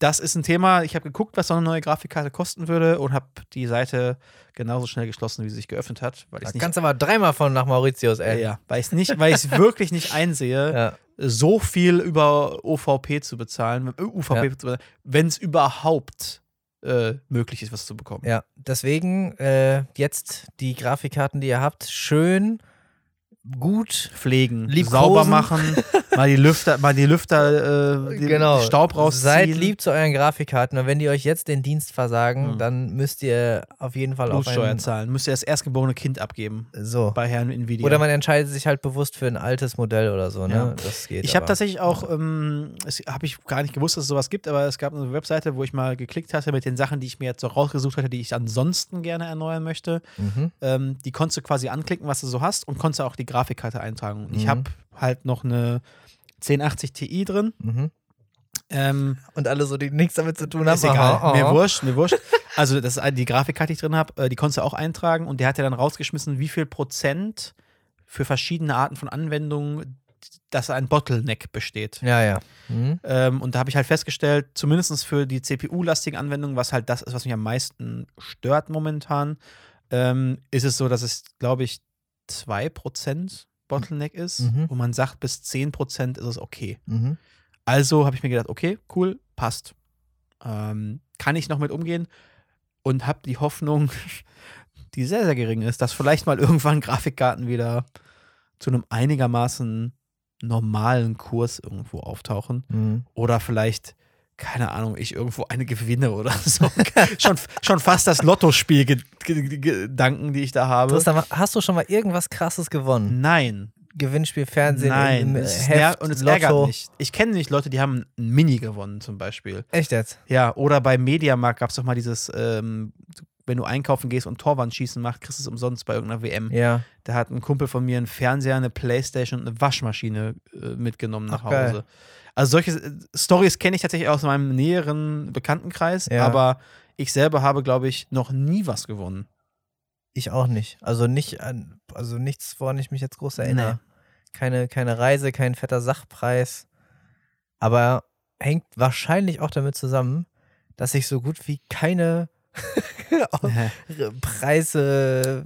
das ist ein Thema. Ich habe geguckt, was so eine neue Grafikkarte kosten würde und habe die Seite genauso schnell geschlossen, wie sie sich geöffnet hat, weil ich Da nicht kannst aber dreimal von nach Mauritius, ey. ja, weil ich es nicht, weil ich es wirklich nicht einsehe, Ja. so viel über OVP zu bezahlen, äh, UVP Ja. zu bezahlen, wenn es überhaupt äh, möglich ist, was zu bekommen. Ja, deswegen äh, jetzt die Grafikkarten, die ihr habt, schön gut Pflegen, Liebkosen. sauber machen, mal die Lüfter, mal die Lüfter, äh, die genau. Staub rausziehen. Seid lieb zu euren Grafikkarten und wenn die euch jetzt den Dienst versagen, Mhm. dann müsst ihr auf jeden Fall auf Blutsteuer einen, zahlen. Müsst ihr das erstgeborene Kind abgeben so. bei Herrn Nvidia. Oder man entscheidet sich halt bewusst für ein altes Modell oder so, ne? Ja. Das geht. Ich habe tatsächlich auch, ähm, habe ich gar nicht gewusst, dass es sowas gibt, aber es gab eine Webseite, wo ich mal geklickt hatte mit den Sachen, die ich mir jetzt so rausgesucht hatte, die ich ansonsten gerne erneuern möchte. Mhm. Ähm, die konntest du quasi anklicken, was du so hast und konntest auch die Grafikkarte eintragen. Und Ich Mhm. habe halt noch eine 1080 Ti drin. Mhm. Ähm, Und alle so, die nichts damit zu tun haben. ist egal, Aha, mir wurscht, mir wurscht. Also das die Grafikkarte, die ich drin habe, äh, die konntest du auch eintragen und der hat ja dann rausgeschmissen, wie viel Prozent für verschiedene Arten von Anwendungen dass ein Bottleneck besteht. Ja, ja. Mhm. Ähm, und da habe ich halt festgestellt, zumindest für die CPU-lastigen Anwendungen, was halt das ist, was mich am meisten stört momentan, ähm, ist es so, dass es, glaube ich, 2% Bottleneck ist, Mhm. wo man sagt, bis 10% ist es okay. Mhm. Also habe ich mir gedacht, okay, cool, passt. Ähm, kann ich noch mit umgehen und habe die Hoffnung, die sehr, sehr gering ist, dass vielleicht mal irgendwann Grafikkarten wieder zu einem einigermaßen normalen Kurs irgendwo auftauchen. Mhm. Oder vielleicht, keine Ahnung, ich irgendwo eine gewinne oder so. schon, schon fast das Lottospiel-Gedanken, die ich da habe. Tristan, hast du schon mal irgendwas krasses gewonnen? Nein, Gewinnspiel, Fernsehen, nein. Es, Heft, und es Lotto. ärgert mich. Ich kenne nicht Leute, die haben ein Mini gewonnen zum Beispiel. Echt jetzt? Ja, oder bei Mediamarkt gab es doch mal dieses, ähm, wenn du einkaufen gehst und Torwandschießen machst, kriegst du es umsonst bei irgendeiner WM. Ja. Da hat ein Kumpel von mir einen Fernseher, eine Playstation und eine Waschmaschine äh, mitgenommen nach Ach, geil. Also solche Stories kenne ich tatsächlich aus meinem näheren Bekanntenkreis, Ja. aber ich selber habe, glaube ich, noch nie was gewonnen. Ich auch nicht. Also nicht an, also nichts, woran ich mich jetzt groß erinnere. Keine, keine Reise, kein fetter Sachpreis. Aber hängt wahrscheinlich auch damit zusammen, dass ich so gut wie keine Preise.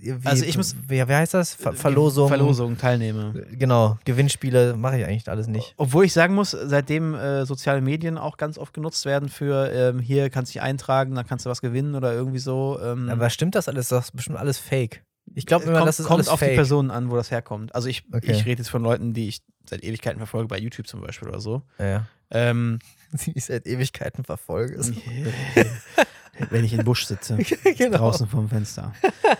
Wie, Also ich muss- Wie, wie heißt das? Ver Verlosung. Verlosung teilnehme. Genau. Gewinnspiele mache ich eigentlich alles nicht. Obwohl ich sagen muss, seitdem äh, soziale Medien auch ganz oft genutzt werden für ähm, hier kannst du dich eintragen, dann kannst du was gewinnen oder irgendwie so. Ähm, Aber stimmt das alles? Das ist bestimmt alles Fake. Ich glaube Es immer, das ist kommt alles auf Fake. die Personen an, wo das herkommt. Also ich, Okay. ich rede jetzt von Leuten, die ich seit Ewigkeiten verfolge, bei YouTube zum Beispiel oder so. Ja, ja. Ähm, Die ich seit Ewigkeiten verfolge. So. wenn ich im Busch sitze, genau. draußen vom Fenster.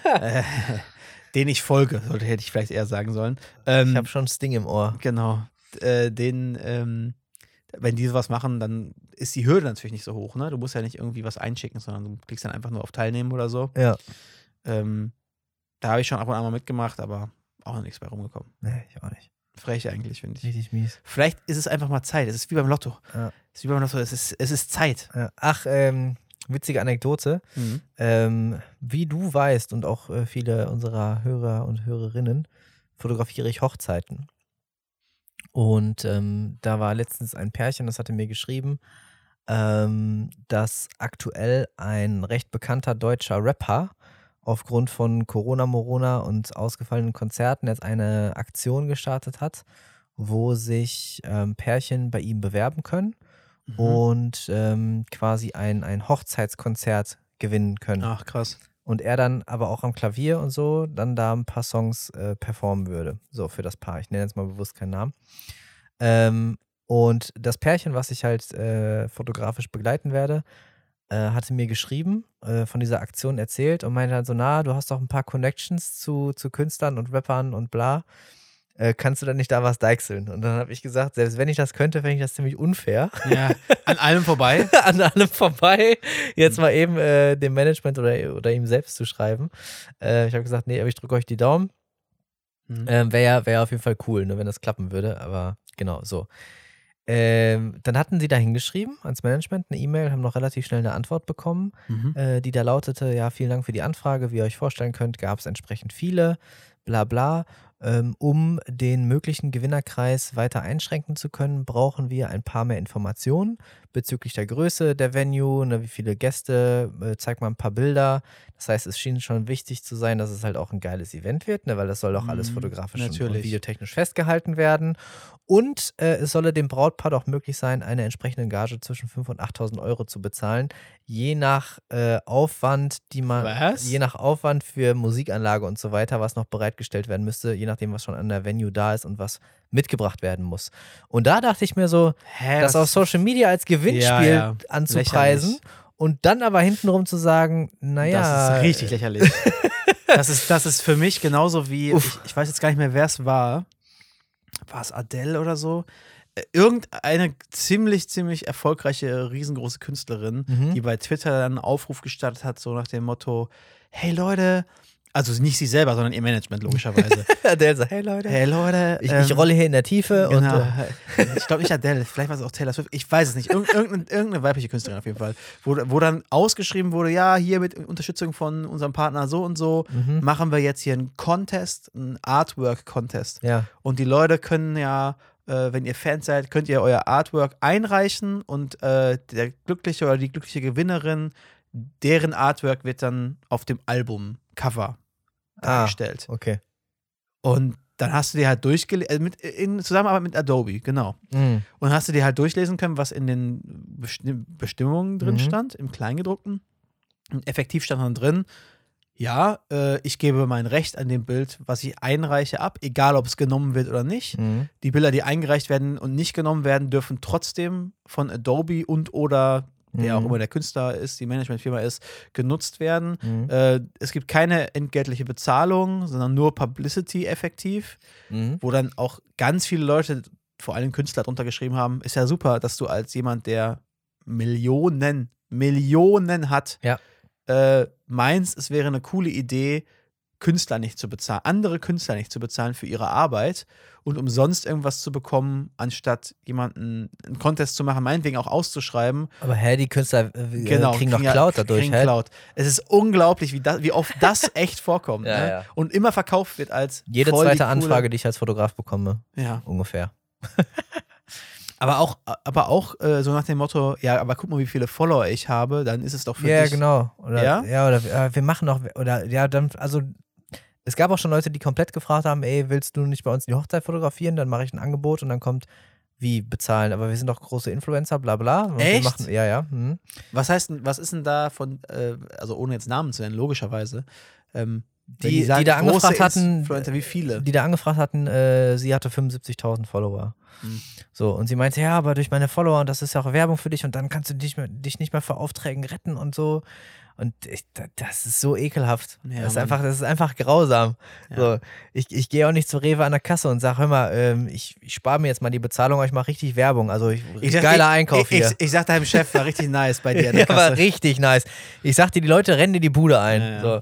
äh, den ich folge, sollte hätte ich vielleicht eher sagen sollen. Ähm, Ich habe schon Sting im Ohr. genau. Äh, den, ähm, wenn die sowas machen, dann ist die Hürde natürlich nicht so hoch. Ne? Du musst ja nicht irgendwie was einschicken, sondern du klickst dann einfach nur auf Teilnehmen oder so. Ja. Ähm, da habe ich schon ab und an mal mitgemacht, aber auch noch nichts bei rumgekommen. Nee, ich auch nicht. Frech eigentlich, finde ich. Richtig mies. Vielleicht ist es einfach mal Zeit. Es ist wie beim Lotto. Ja. Es ist wie beim Lotto. Es ist, es ist Zeit. Ja. Ach, ähm, witzige Anekdote. Ähm, wie du weißt und auch äh, viele unserer Hörer und Hörerinnen, fotografiere ich Hochzeiten. Und ähm, da war letztens ein Pärchen, das hatte mir geschrieben, ähm, dass aktuell ein recht bekannter deutscher Rapper aufgrund von Corona, Morona und ausgefallenen Konzerten jetzt eine Aktion gestartet hat, wo sich ähm, Pärchen bei ihm bewerben können Mhm. und ähm, quasi ein, ein Hochzeitskonzert gewinnen können. Ach, krass. Und er dann aber auch am Klavier und so dann da ein paar Songs äh, performen würde. So für das Paar. Ich nenne jetzt mal bewusst keinen Namen. Ähm, und das Pärchen, was ich halt äh, fotografisch begleiten werde, äh, hatte mir geschrieben, äh, von dieser Aktion erzählt und meinte halt so, na, du hast doch ein paar Connections zu, zu Künstlern und Rappern und bla. Äh, kannst du dann nicht da was deichseln? Und dann habe ich gesagt, selbst wenn ich das könnte, fände ich das ziemlich unfair. Ja, an allem vorbei. an allem vorbei, jetzt mal eben äh, dem Management oder, oder ihm selbst zu schreiben. Äh, ich habe gesagt, nee, aber ich drücke euch die Daumen. Mhm. Ähm, Wäre ja, wär auf jeden Fall cool, ne, wenn das klappen würde, aber genau so. Ähm, dann hatten sie da hingeschrieben ans Management eine E-Mail, haben noch relativ schnell eine Antwort bekommen, Mhm. äh, die da lautete: Ja, vielen Dank für die Anfrage. Wie ihr euch vorstellen könnt, gab es entsprechend viele, bla bla. Ähm, um den möglichen Gewinnerkreis weiter einschränken zu können, brauchen wir ein paar mehr Informationen bezüglich der Größe der Venue, ne, wie viele Gäste, äh, zeig mal ein paar Bilder. Das heißt, es schien schon wichtig zu sein, dass es halt auch ein geiles Event wird, ne, weil das soll auch alles Mhm, fotografisch und- und videotechnisch festgehalten werden. Und äh, es solle dem Brautpaar doch möglich sein, eine entsprechende Gage zwischen 5.000 und 8.000 Euro zu bezahlen, je nach äh, Aufwand, die man, Was? je nach Aufwand für Musikanlage und so weiter, was noch bereitgestellt werden müsste, je nachdem, was schon an der Venue da ist und was mitgebracht werden muss. Und da dachte ich mir so, Hä, das auf Social Media als Gewinnspiel Ja, anzupreisen Lächerlich. und dann aber hintenrum zu sagen, naja. Das ist richtig lächerlich. das, ist, das ist für mich genauso wie, ich, ich weiß jetzt gar nicht mehr, wer es war. War es Adele oder so? Äh, Irgendeine ziemlich, ziemlich erfolgreiche, riesengroße Künstlerin, Mhm. die bei Twitter dann einen Aufruf gestartet hat, so nach dem Motto: Hey Leute, Also nicht sie selber, sondern ihr Management, logischerweise. Adele sagt, hey Leute, hey Leute, ich, ich ähm, rolle hier in der Tiefe und Genau. äh, ich glaube nicht Adele, vielleicht war es auch Taylor Swift. Ich weiß es nicht. Irgend, irgendeine, irgendeine weibliche Künstlerin auf jeden Fall. Wo, wo dann ausgeschrieben wurde, ja, hier mit Unterstützung von unserem Partner so und so mhm. machen wir jetzt hier einen Contest, einen Artwork-Contest. ja, Und die Leute können ja, äh, wenn ihr Fans seid, könnt ihr euer Artwork einreichen und äh, der glückliche oder die glückliche Gewinnerin, deren Artwork wird dann auf dem Album-Cover Ah. dargestellt. okay. Und dann hast du dir halt durchgelesen, äh, mit, in Zusammenarbeit mit Adobe, genau. Mhm. Und hast du dir halt durchlesen können, was in den Besti Bestimmungen drin Mhm. stand, im Kleingedruckten. Und effektiv stand dann drin, ja, äh, ich gebe mein Recht an dem Bild, was ich einreiche, ab, egal ob es genommen wird oder nicht. Mhm. Die Bilder, die eingereicht werden und nicht genommen werden, dürfen trotzdem von Adobe und oder auch Mhm. immer der Künstler ist, die Managementfirma ist, genutzt werden. Mhm. Äh, es gibt keine entgeltliche Bezahlung, sondern nur Publicity effektiv Mhm. wo dann auch ganz viele Leute, vor allem Künstler, drunter geschrieben haben, ist ja super, dass du als jemand, der Millionen, Millionen hat, Ja. äh, meinst, es wäre eine coole Idee, Künstler nicht zu bezahlen, andere Künstler nicht zu bezahlen für ihre Arbeit und umsonst irgendwas zu bekommen, anstatt jemanden einen Contest zu machen, meinetwegen auch auszuschreiben. Aber hä, die Künstler äh, Genau, kriegen noch ja- Cloud dadurch, kriegen hä? Cloud. Es ist unglaublich, wie, das, wie oft das echt vorkommt. Ja, ne? ja. Und immer verkauft wird als Jede die zweite coole- Anfrage, die ich als Fotograf bekomme, Ja. ungefähr. Aber auch, aber auch äh, so nach dem Motto, ja, aber guck mal, wie viele Follower ich habe, dann ist es doch für Ja, dich. genau. Oder, Ja? ja? oder äh, wir machen noch, oder ja, dann, also es gab auch schon Leute, die komplett gefragt haben, ey, willst du nicht bei uns die Hochzeit fotografieren? Dann mache ich ein Angebot und dann kommt, wie bezahlen, aber wir sind doch große Influencer, bla bla. Echt? machen, ja, ja. Mhm. Was heißt denn, was ist denn da von, äh, also ohne jetzt Namen zu nennen, logischerweise, ähm, Die, die, sagen, da große angefragt hatten, Influencer, wie viele? die da angefragt hatten, äh, sie hatte 75.000 Follower. Hm. So, und sie meinte, ja, aber durch meine Follower, und das ist ja auch Werbung für dich, und dann kannst du dich, dich nicht mehr vor Aufträgen retten und so. Und ich, da- das ist so ekelhaft. Ja, das, ist Mann. einfach, das ist einfach grausam. Ja. So, ich ich gehe auch nicht zu Rewe an der Kasse und sage, hör mal, ähm, ich, ich spare mir jetzt mal die Bezahlung, aber ich mache richtig Werbung. Also ich, sag- geiler ich, Einkauf ich, hier. Ich, ich sag deinem Chef, war richtig nice bei dir an der ja, war Kasse. richtig nice. Ich sag dir, die Leute rennen dir die Bude ein. So.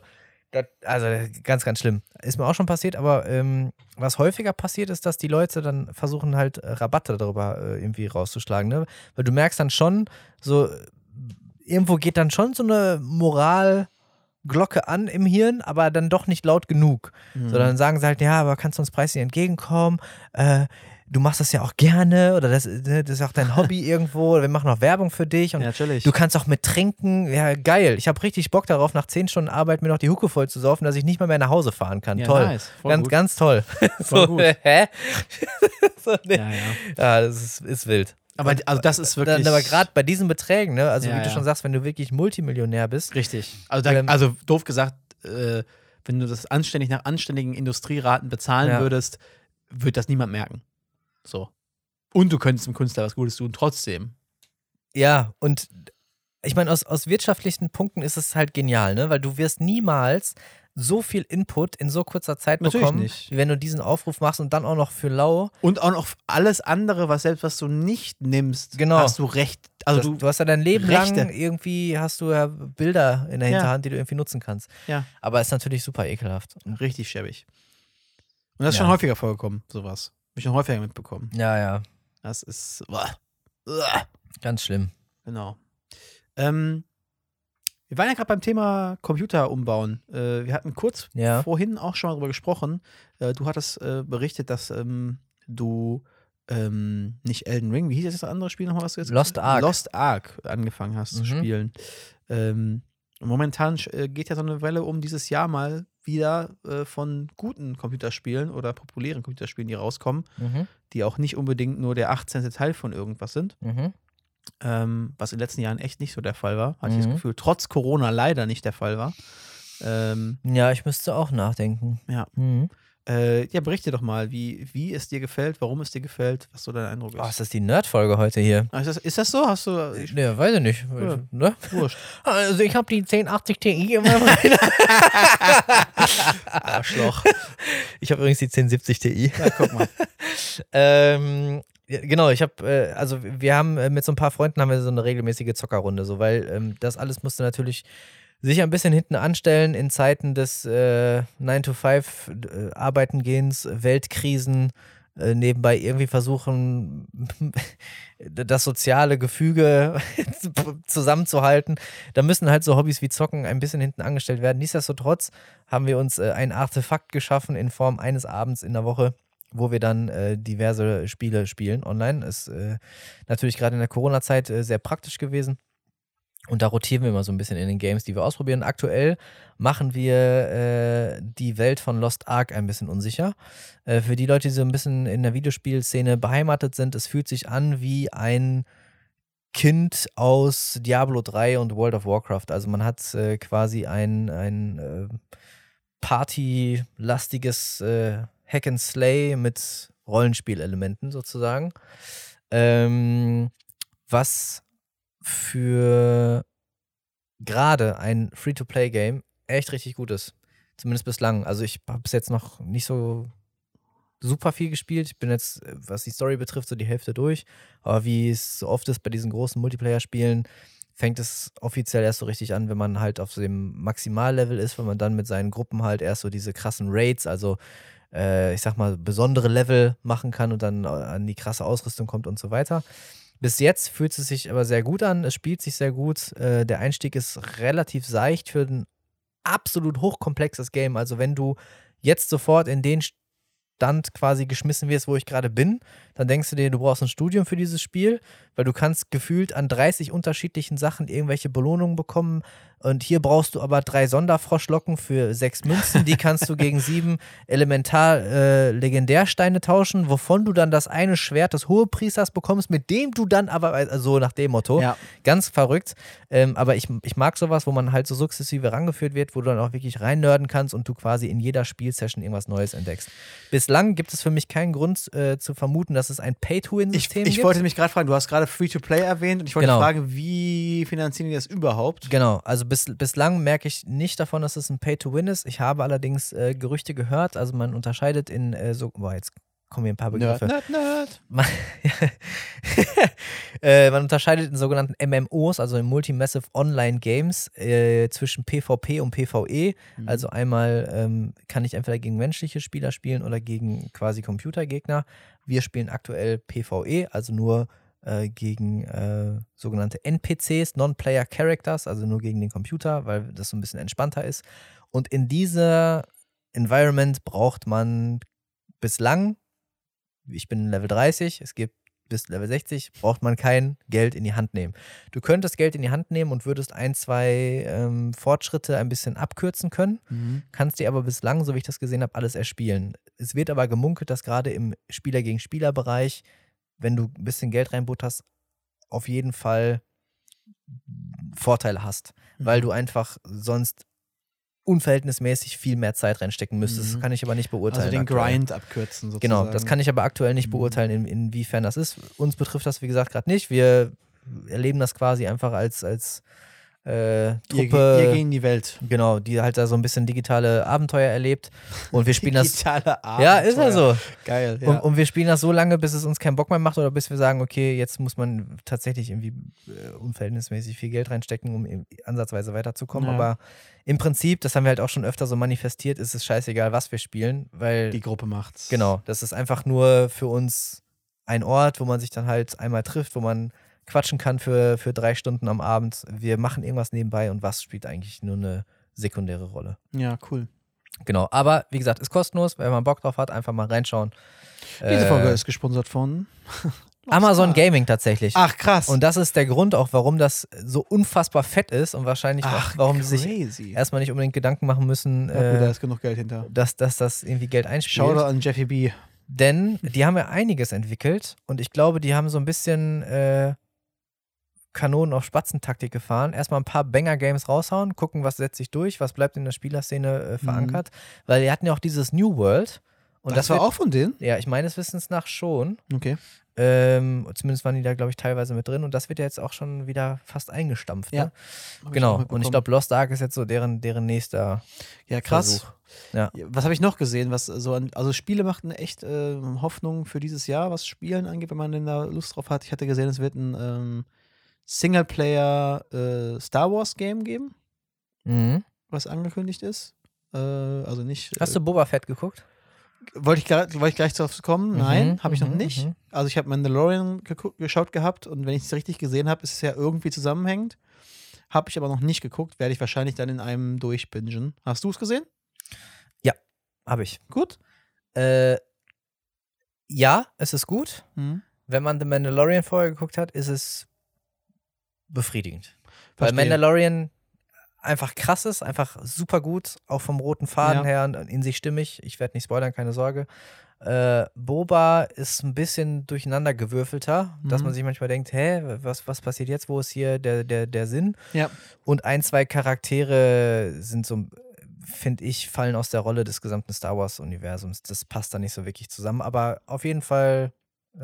Das, also ganz, ganz schlimm. Ist mir auch schon passiert, aber ähm, was häufiger passiert ist, dass die Leute dann versuchen halt äh, Rabatte darüber äh, irgendwie rauszuschlagen. Ne? Weil du merkst dann schon, so irgendwo geht dann schon so eine Moralglocke an im Hirn, aber dann doch nicht laut genug. Mhm. So, dann sagen sie halt, ja, aber kannst du uns preislich entgegenkommen? Äh, du machst das ja auch gerne oder das, ne, das ist auch dein Hobby irgendwo. Wir machen auch Werbung für dich und ja, natürlich. Du kannst auch mit trinken. Ja, geil. Ich habe richtig Bock darauf, nach zehn Stunden Arbeit mir noch die Hucke voll zu saufen, dass ich nicht mal mehr nach Hause fahren kann. ja, toll. Nice. Ganz, gut. ganz toll. Voll gut. Hä? so, nee. Ja, ja. ja, das ist, ist wild. Aber also das ist wirklich. Dann, aber gerade bei diesen Beträgen, ne, also Ja, wie du ja. schon sagst, wenn du wirklich Multimillionär bist, Richtig. Also, da, Ähm, also doof gesagt, äh, wenn du das anständig nach anständigen Industrieraten bezahlen Ja. würdest, wird das niemand merken. So. Und du könntest dem Künstler was Gutes tun, trotzdem. ja, und ich meine, aus, aus wirtschaftlichen Punkten ist es halt genial, ne? Weil du wirst niemals so viel Input in so kurzer Zeit Natürlich bekommen, nicht. wie wenn du diesen Aufruf machst und dann auch noch für lau. Und auch noch alles andere, was selbst was du nicht nimmst, Genau. hast du recht. Also du, du, hast ja dein Leben Rechte. lang irgendwie hast du ja Bilder in der Ja. Hinterhand, die du irgendwie nutzen kannst. Ja. Aber ist natürlich super ekelhaft. richtig schäbig. Und das ist Ja. schon häufiger vorgekommen, sowas. Hab ich schon häufiger mitbekommen. Ja, ja. Das ist. Uah. Uah. Ganz schlimm. Genau. Ähm, wir waren ja gerade beim Thema Computer umbauen. Äh, wir hatten kurz Ja. vorhin auch schon mal darüber gesprochen. Äh, du hattest äh, berichtet, dass ähm, du ähm, nicht Elden Ring, wie hieß das andere Spiel nochmal, was du jetzt Lost Ark. Lost Ark angefangen hast zu Mhm. spielen. Ähm, momentan äh, geht ja so eine Welle um dieses Jahr mal wieder äh, von guten Computerspielen oder populären Computerspielen, die rauskommen, Mhm. die auch nicht unbedingt nur der 18. Teil von irgendwas sind Mhm. Ähm, was in den letzten Jahren echt nicht so der Fall war, hatte ich das Mhm. Gefühl, trotz Corona leider nicht der Fall war. Ähm, Ja, ich müsste auch nachdenken. Ja. Mhm. äh, ja, berichte doch mal, wie, wie es dir gefällt, warum es dir gefällt, was so dein Eindruck ist. Oh, ist das die Nerd-Folge heute hier? Ah, ist, das, ist das so? Hast du. Ich, Ja, weiß ich nicht. Ja. Ne? wurscht. Also ich habe die 1080 Ti in meinem Rechner. Arschloch. Ich habe übrigens die 1070 Ti. Ja, guck mal. Ähm, genau, ich habe, äh, also wir haben äh, mit so ein paar Freunden haben wir so eine regelmäßige Zockerrunde, so weil ähm, das alles musste natürlich sich ein bisschen hinten anstellen in Zeiten des äh, 9-to-5-Arbeitengehens, äh, Weltkrisen, äh, nebenbei irgendwie versuchen, das soziale Gefüge zusammenzuhalten. Da müssen halt so Hobbys wie Zocken ein bisschen hinten angestellt werden. Nichtsdestotrotz haben wir uns äh, ein Artefakt geschaffen in Form eines Abends in der Woche, wo wir dann äh, diverse Spiele spielen online. Ist äh, natürlich gerade in der Corona-Zeit äh, sehr praktisch gewesen. Und da rotieren wir immer so ein bisschen in den Games, die wir ausprobieren. Aktuell machen wir äh, die Welt von Lost Ark ein bisschen unsicher. Äh, für die Leute, die so ein bisschen in der Videospielszene beheimatet sind, es fühlt sich an wie ein Kind aus Diablo 3 und World of Warcraft. Also man hat äh, quasi ein, ein partylastiges Hack and Slay mit Rollenspielelementen sozusagen. Ähm, was für gerade ein Free-to-Play-Game echt richtig gut ist. Zumindest bislang. Also ich habe es jetzt noch nicht so super viel gespielt. Ich bin jetzt, was die Story betrifft, so die Hälfte durch. Aber wie es so oft ist bei diesen großen Multiplayer-Spielen, fängt es offiziell erst so richtig an, wenn man halt auf dem Maximallevel ist, wenn man dann mit seinen Gruppen halt erst so diese krassen Raids, also äh, ich sag mal, besondere Level machen kann und dann an die krasse Ausrüstung kommt und so weiter. Bis jetzt fühlt es sich aber sehr gut an. Es spielt sich sehr gut. Äh, der Einstieg ist relativ seicht für ein absolut hochkomplexes Game. Also, wenn du jetzt sofort in den Stand quasi geschmissen wirst, wo ich gerade bin, dann denkst du dir, du brauchst ein Studium für dieses Spiel, weil du kannst gefühlt an 30 unterschiedlichen Sachen irgendwelche Belohnungen bekommen. Und hier brauchst du aber drei Sonderfroschlocken für sechs Münzen. Die kannst du gegen sieben Elementar-Legendärsteine äh, tauschen, wovon du dann das eine Schwert des Hohepriesters bekommst, mit dem du dann aber, also nach dem Motto, ja. ganz verrückt. Ähm, aber ich, ich mag sowas, wo man halt so sukzessive rangeführt wird, wo du dann auch wirklich reinnörden kannst und du quasi in jeder Spielsession irgendwas Neues entdeckst. Bislang gibt es für mich keinen Grund äh, zu vermuten, dass es ein Pay-to-Win-System gibt. Ich wollte mich gerade fragen, du hast gerade Free-to-Play erwähnt und ich wollte genau. fragen, wie finanzieren die das überhaupt? Genau, also bis, bislang merke ich nicht davon, dass es ein Pay-to-Win ist. Ich habe allerdings äh, Gerüchte gehört, also man unterscheidet in äh, so, boah, jetzt kommen hier ein paar Begriffe. Nerd, nerd. Man, äh, man, unterscheidet in sogenannten MMOs, also in Multi-Massive Online Games, äh, zwischen PvP und PvE. Mhm. Also einmal ähm, kann ich entweder gegen menschliche Spieler spielen oder gegen quasi Computergegner. Wir spielen aktuell PvE, also nur äh, gegen äh, sogenannte NPCs, Non-Player Characters, also nur gegen den Computer, weil das so ein bisschen entspannter ist. Und in dieser Environment braucht man bislang, ich bin Level 30, es gibt bis Level 60, braucht man kein Geld in die Hand nehmen. Du könntest Geld in die Hand nehmen und würdest ein, zwei ähm, Fortschritte ein bisschen abkürzen können, mhm. kannst dir aber bislang, so wie ich das gesehen habe, alles erspielen. Es wird aber gemunkelt, dass gerade im Spieler gegen Spieler Bereich wenn du ein bisschen Geld reinbutterst, auf jeden Fall Vorteile hast, mhm. weil du einfach sonst unverhältnismäßig viel mehr Zeit reinstecken müsstest. Mhm. Das kann ich aber nicht beurteilen. Also den aktuell. Grind abkürzen sozusagen. Genau, das kann ich aber aktuell nicht mhm. beurteilen, in, inwiefern das ist. Uns betrifft das, wie gesagt, gerade nicht. Wir erleben das quasi einfach als, als äh, Truppe. Ihr, ihr gegen die Welt. Genau, die halt da so ein bisschen digitale Abenteuer erlebt. Und wir spielen das. Digitale Abenteuer. Ja, ist ja so. Geil. Ja. Und, und, wir spielen das so lange, bis es uns keinen Bock mehr macht oder bis wir sagen, okay, jetzt muss man tatsächlich irgendwie äh, unverhältnismäßig viel Geld reinstecken, um ansatzweise weiterzukommen. Ja. Aber im Prinzip, das haben wir halt auch schon öfter so manifestiert, ist es scheißegal, was wir spielen, weil. Die Gruppe macht's. Genau, das ist einfach nur für uns ein Ort, wo man sich dann halt einmal trifft, wo man quatschen kann für, für drei Stunden am Abend. Wir machen irgendwas nebenbei und was spielt eigentlich nur eine sekundäre Rolle. Ja, cool. Genau, aber wie gesagt, ist kostenlos, wenn man Bock drauf hat, einfach mal reinschauen. Diese Folge äh, ist gesponsert von Amazon Gaming tatsächlich. Ach krass. Und das ist der Grund auch, warum das so unfassbar fett ist und wahrscheinlich Ach, auch, warum crazy. sie sich erstmal nicht unbedingt Gedanken machen müssen, ja, äh, da ist genug Geld hinter. Dass, dass das irgendwie Geld einspielt. Schau da an Jeffy B. Denn die haben ja einiges entwickelt und ich glaube, die haben so ein bisschen äh, Kanonen auf Spatzentaktik gefahren. Erstmal ein paar Banger-Games raushauen, gucken, was setzt sich durch, was bleibt in der Spielerszene äh, mhm. verankert. Mhm. Weil die hatten ja auch dieses New World. Und das, das war wird, auch von denen? Ja, ich meines Wissens nach schon. Okay. Ähm, zumindest waren die da, glaube ich, teilweise mit drin. Und das wird ja jetzt auch schon wieder fast eingestampft. Ja. Ne? Genau. Ich und ich glaube, Lost Ark ist jetzt so deren, deren nächster ja, krass. Versuch. Ja. Was habe ich noch gesehen? Was so an, also Spiele machten echt äh, Hoffnung für dieses Jahr, was Spielen angeht, wenn man denn da Lust drauf hat. Ich hatte gesehen, es wird ein ähm, Singleplayer äh, Star Wars Game geben. Mhm. was angekündigt ist. Äh, also nicht. Hast du Boba Fett geguckt? Wollte ich, wollte ich gleich drauf kommen? Nein, Mhm, habe ich noch mhm, nicht. mhm. Also ich habe Mandalorian geschaut gehabt und wenn ich es richtig gesehen habe, ist es ja irgendwie zusammenhängend. Habe ich aber noch nicht geguckt, werde ich wahrscheinlich dann in einem durchbingen. Hast du es gesehen? Habe ich. Gut. Äh, ja, es ist gut. Mhm. Wenn man The Mandalorian vorher geguckt hat, ist es befriedigend. Weil Verstehe. Mandalorian einfach krass ist, einfach super gut, auch vom roten Faden Ja. her in sich stimmig. Ich werde nicht spoilern, keine Sorge. Äh, Boba ist ein bisschen durcheinander gewürfelter, dass Mhm. man sich manchmal denkt, hä, was, was passiert jetzt? Wo ist hier der, der, der Sinn? Ja. Und ein, zwei Charaktere sind so, finde ich, fallen aus der Rolle des gesamten Star Wars-Universums. Das passt da nicht so wirklich zusammen. Aber auf jeden Fall äh,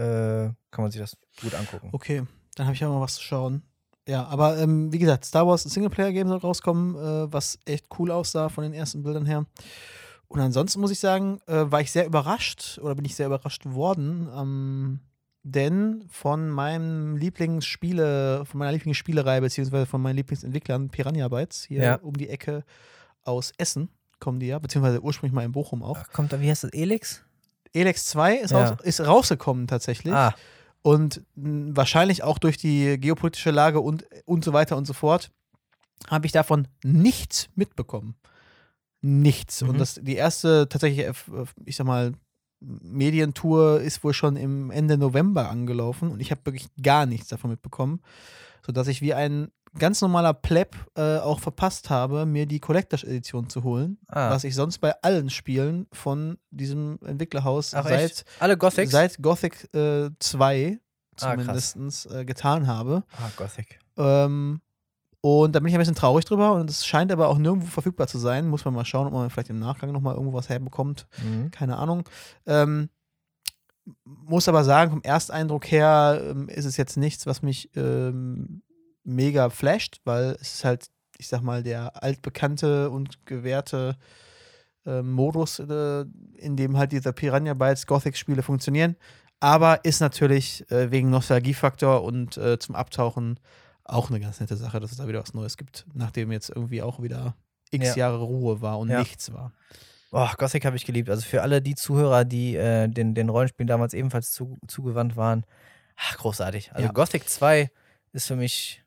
kann man sich das gut angucken. Okay, dann habe ich auch mal was zu schauen. Ja, aber ähm, wie gesagt, Star Wars Singleplayer-Game soll rauskommen, äh, was echt cool aussah von den ersten Bildern her. Und ansonsten muss ich sagen, äh, war ich sehr überrascht oder bin ich sehr überrascht worden, ähm, denn von meinem Lieblingsspiele, von meiner Lieblingsspielerei, beziehungsweise von meinen Lieblingsentwicklern, Piranha Bytes, hier Ja. um die Ecke aus Essen kommen die ja, beziehungsweise ursprünglich mal in Bochum auch. Ach, Kommt da, wie heißt das, Elix? Elex 2 ist, Ja. raus, ist rausgekommen tatsächlich. Ah, Und mh, wahrscheinlich auch durch die geopolitische Lage und, und so weiter und so fort, habe ich davon nichts mitbekommen. Nichts. Mhm. Und das, die erste tatsächlich, ich sag mal, Medientour ist wohl schon im Ende November angelaufen und ich habe wirklich gar nichts davon mitbekommen, sodass ich wie ein ganz normaler Pleb äh, auch verpasst habe, mir die Collectors Edition zu holen, ah. was ich sonst bei allen Spielen von diesem Entwicklerhaus Ach, seit echt? Alle Gothics? seit Gothic äh, 2 Ah, krass. zumindest äh, getan habe. ah, Gothic. Ähm, und da bin ich ein bisschen traurig drüber und es scheint aber auch nirgendwo verfügbar zu sein. Muss man mal schauen, ob man vielleicht im Nachgang nochmal irgendwo was herbekommt. Mhm. Keine Ahnung. Ähm, muss aber sagen, vom Ersteindruck her ähm, ist es jetzt nichts, was mich ähm, mega flasht, weil es ist halt, ich sag mal, der altbekannte und gewährte äh, Modus, äh, in dem halt diese Piranha Bytes Gothic-Spiele funktionieren. Aber ist natürlich äh, wegen Nostalgiefaktor und äh, zum Abtauchen auch eine ganz nette Sache, dass es da wieder was Neues gibt, nachdem jetzt irgendwie auch wieder x Ja. Jahre Ruhe war und Ja. nichts war. Oh, Gothic habe ich geliebt. Also für alle die Zuhörer, die äh, den, den Rollenspielen damals ebenfalls zu, zugewandt waren, ach, großartig. Also Ja. Gothic 2 ist für mich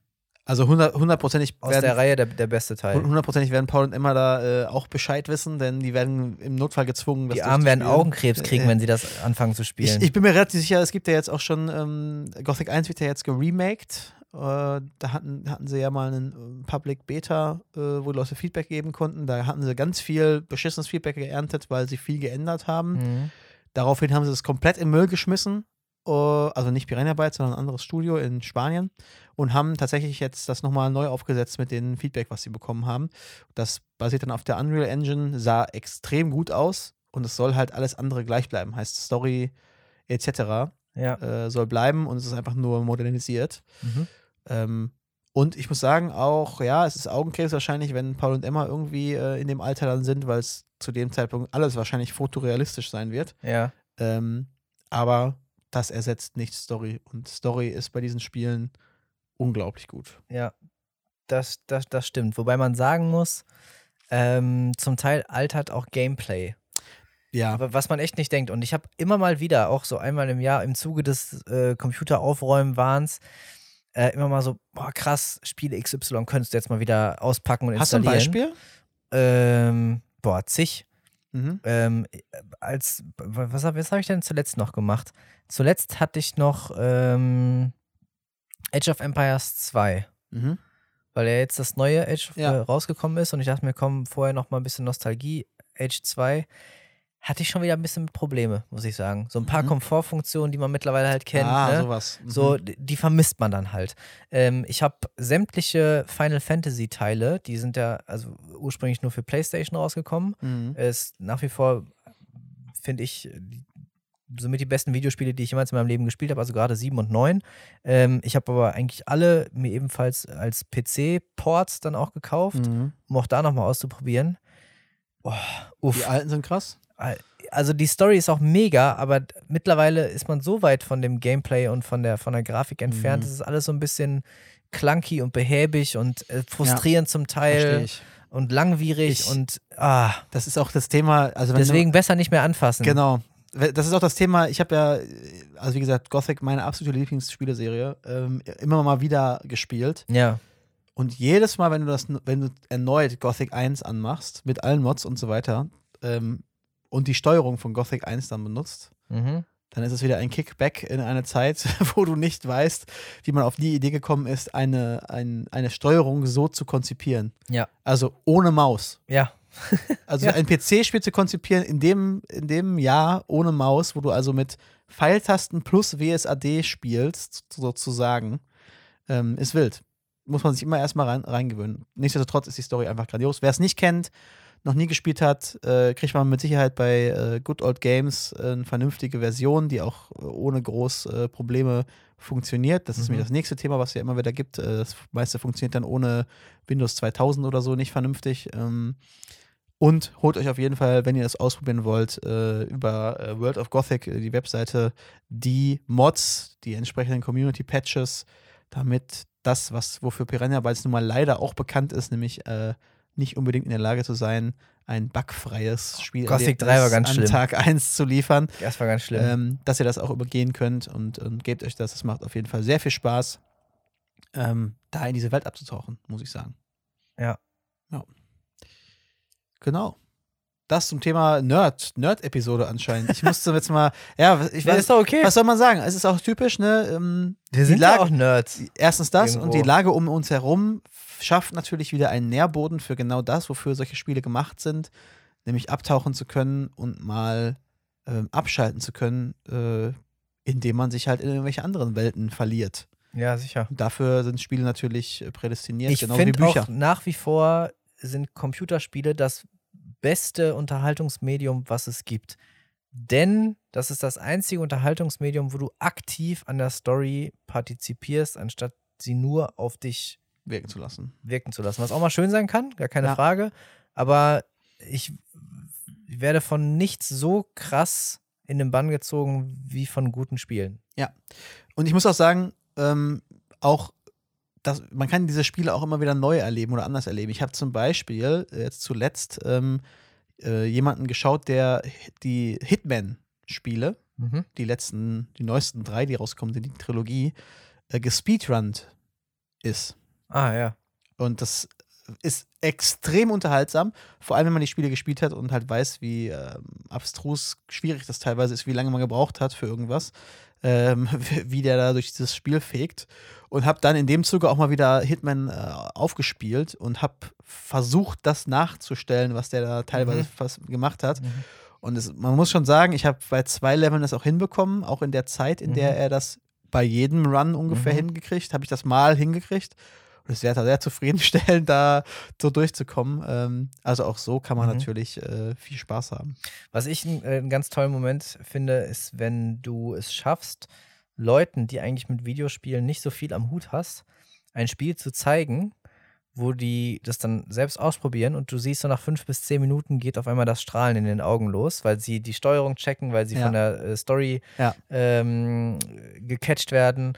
Also hundert- hundertprozentig aus der werden, Reihe der, der beste Teil. hundertprozentig werden Paul und Emma da äh, auch Bescheid wissen, denn die werden im Notfall gezwungen, das Die Armen werden. Augenkrebs kriegen, Äh, wenn sie das anfangen zu Ich, spielen. ich bin mir relativ sicher, es gibt ja jetzt auch schon, ähm, Gothic 1 wird ja jetzt geremaked. Äh, da hatten, hatten sie ja mal einen äh, Public Beta, äh, wo die Leute Feedback geben konnten. Da hatten sie ganz viel beschissenes Feedback geerntet, weil sie viel geändert haben. mhm. Daraufhin haben sie es komplett im Müll geschmissen. Äh, also nicht Piranha Bytes, sondern ein anderes Studio in Spanien. Und haben tatsächlich jetzt das nochmal neu aufgesetzt mit dem Feedback, was sie bekommen haben. Das basiert dann auf der Unreal Engine, sah extrem gut aus. Und es soll halt alles andere gleich bleiben. Heißt Story etc. Ja. Äh, soll bleiben und es ist einfach nur modernisiert. Mhm. Ähm, und ich muss sagen, auch, ja, es ist Augenkrebs wahrscheinlich, wenn Paul und Emma irgendwie äh, in dem Alter dann sind, weil es zu dem Zeitpunkt alles wahrscheinlich fotorealistisch sein wird. Ja. Ähm, aber das ersetzt nicht Story. Und Story ist bei diesen Spielen unglaublich gut. Ja, das, das, das stimmt. Wobei man sagen muss, ähm, zum Teil altert auch Gameplay. Ja. Was man echt nicht denkt. Und ich habe immer mal wieder, auch so einmal im Jahr im Zuge des äh, Computeraufräumen-Wahns, äh, immer mal so, boah, krass, Spiele XY könntest du jetzt mal wieder auspacken und Hast du ein installieren. Beispiel? Ähm, boah, zig. Mhm. Ähm, als, was, was habe ich denn zuletzt noch gemacht? Zuletzt hatte ich noch ähm, Age of Empires 2 Mhm. weil ja jetzt das neue Age Ja. äh, rausgekommen ist und ich dachte mir, komm, vorher noch mal ein bisschen Nostalgie. Age 2 hatte ich schon wieder ein bisschen Probleme, muss ich sagen. So ein paar Mhm. Komfortfunktionen, die man mittlerweile halt kennt. ah, ne? sowas. Mhm. So, die vermisst man dann halt. Ähm, ich habe sämtliche Final Fantasy Teile, die sind ja also ursprünglich nur für PlayStation rausgekommen. Mhm. Ist nach wie vor, finde ich, somit die besten Videospiele, die ich jemals in meinem Leben gespielt habe, also gerade 7 und 9. Ähm, ich habe aber eigentlich alle mir ebenfalls als PC-Ports dann auch gekauft, Mhm. um auch da nochmal auszuprobieren. Uff. Die alten sind krass. Also die Story ist auch mega, aber mittlerweile ist man so weit von dem Gameplay und von der, von der Grafik entfernt. Mhm. Es ist alles so ein bisschen clunky und behäbig und äh, frustrierend zum Verstehe Teil. und langwierig Ich- und ah, Das ist auch das Thema, also deswegen besser nicht mehr anfassen. du, genau. Das ist auch das Thema, ich habe ja, also wie gesagt, Gothic, meine absolute Lieblingsspieleserie, ähm, immer mal wieder gespielt. Ja. Und jedes Mal, wenn du das, wenn du erneut Gothic 1 anmachst, mit allen Mods und so weiter, ähm, und die Steuerung von Gothic 1 dann benutzt, Mhm. dann ist es wieder ein Kickback in eine Zeit, wo du nicht weißt, wie man auf die Idee gekommen ist, eine, ein, eine Steuerung so zu konzipieren. Ja. Also ohne Maus. Ja. Also Ja. ein PC-Spiel zu konzipieren in dem, in dem Jahr ohne Maus, wo du also mit Pfeiltasten plus WSAD spielst, sozusagen, ähm, ist wild. Muss man sich immer erstmal rein, reingewöhnen. Nichtsdestotrotz ist die Story einfach grandios. Wer es nicht kennt, noch nie gespielt hat, äh, kriegt man mit Sicherheit bei äh, Good Old Games äh, eine vernünftige Version, die auch äh, ohne groß äh, Probleme funktioniert. Das ist Mhm. nämlich das nächste Thema, was es ja immer wieder gibt. Das meiste funktioniert dann ohne Windows 2000 oder so nicht vernünftig. Ähm, und holt euch auf jeden Fall, wenn ihr das ausprobieren wollt, äh, über äh, World of Gothic, äh, die Webseite, die Mods, die entsprechenden Community-Patches, damit das, was wofür Piranha Bytes nun mal leider auch bekannt ist, nämlich nicht unbedingt in der Lage zu sein, ein bugfreies Spiel Gothic 3 war ganz an schlimm. Tag 1 zu liefern, Das war ganz schlimm. ähm, dass ihr das auch übergehen könnt und, und gebt euch das. Es macht auf jeden Fall sehr viel Spaß, ähm, da in diese Welt abzutauchen, muss ich sagen. Ja. Ja. Genau. Das zum Thema Nerd, Nerd-Episode anscheinend. Ich musste jetzt mal, ja, ich weiß, ist doch okay. was soll man sagen? Es ist auch typisch, ne? Ähm, Wir sind Lage- ja auch Nerds. Erstens das Irgendwo. und die Lage um uns herum schafft natürlich wieder einen Nährboden für genau das, wofür solche Spiele gemacht sind, nämlich abtauchen zu können und mal ähm, abschalten zu können, äh, indem man sich halt in irgendwelche anderen Welten verliert. Ja, sicher. Dafür sind Spiele natürlich prädestiniert, Ich genau wie Bücher. auch nach wie vor sind Computerspiele das beste Unterhaltungsmedium, was es gibt. Denn das ist das einzige Unterhaltungsmedium, wo du aktiv an der Story partizipierst, anstatt sie nur auf dich wirken zu lassen. wirken zu lassen. Was auch mal schön sein kann, gar keine Ja. Frage. Aber ich werde von nichts so krass in den Bann gezogen wie von guten Spielen. Und ich muss auch sagen, ähm, auch das, man kann diese Spiele auch immer wieder neu erleben oder anders erleben. Ich habe zum Beispiel äh, jetzt zuletzt ähm, äh, jemanden geschaut, der die Hitman-Spiele, Mhm. die letzten, die neuesten drei, die rauskommen, sind die Trilogie, äh, gespeedrunnt ist. Ah, ja. Und das ist extrem unterhaltsam, vor allem wenn man die Spiele gespielt hat und halt weiß, wie ähm, abstrus schwierig das teilweise ist, wie lange man gebraucht hat für irgendwas, ähm, wie der da durch dieses Spiel fegt. Und habe dann in dem Zuge auch mal wieder Hitman äh, aufgespielt und habe versucht, das nachzustellen, was der da teilweise Mhm. fast gemacht hat. Mhm. Und es, man muss schon sagen, ich habe bei zwei Leveln das auch hinbekommen, auch in der Zeit, in der Mhm. er das bei jedem Run ungefähr Mhm. hingekriegt, habe ich das mal hingekriegt. Und es wäre sehr zufriedenstellend, da so durchzukommen. Ähm, also auch so kann man Mhm. natürlich äh, viel Spaß haben. Was ich einen, äh, einen ganz tollen Moment finde, ist, wenn du es schaffst, Leuten, die eigentlich mit Videospielen nicht so viel am Hut hast, ein Spiel zu zeigen, wo die das dann selbst ausprobieren und du siehst so nach fünf bis zehn Minuten geht auf einmal das Strahlen in den Augen los, weil sie die Steuerung checken, weil sie Ja. von der äh, Story Ja. ähm, gecatcht werden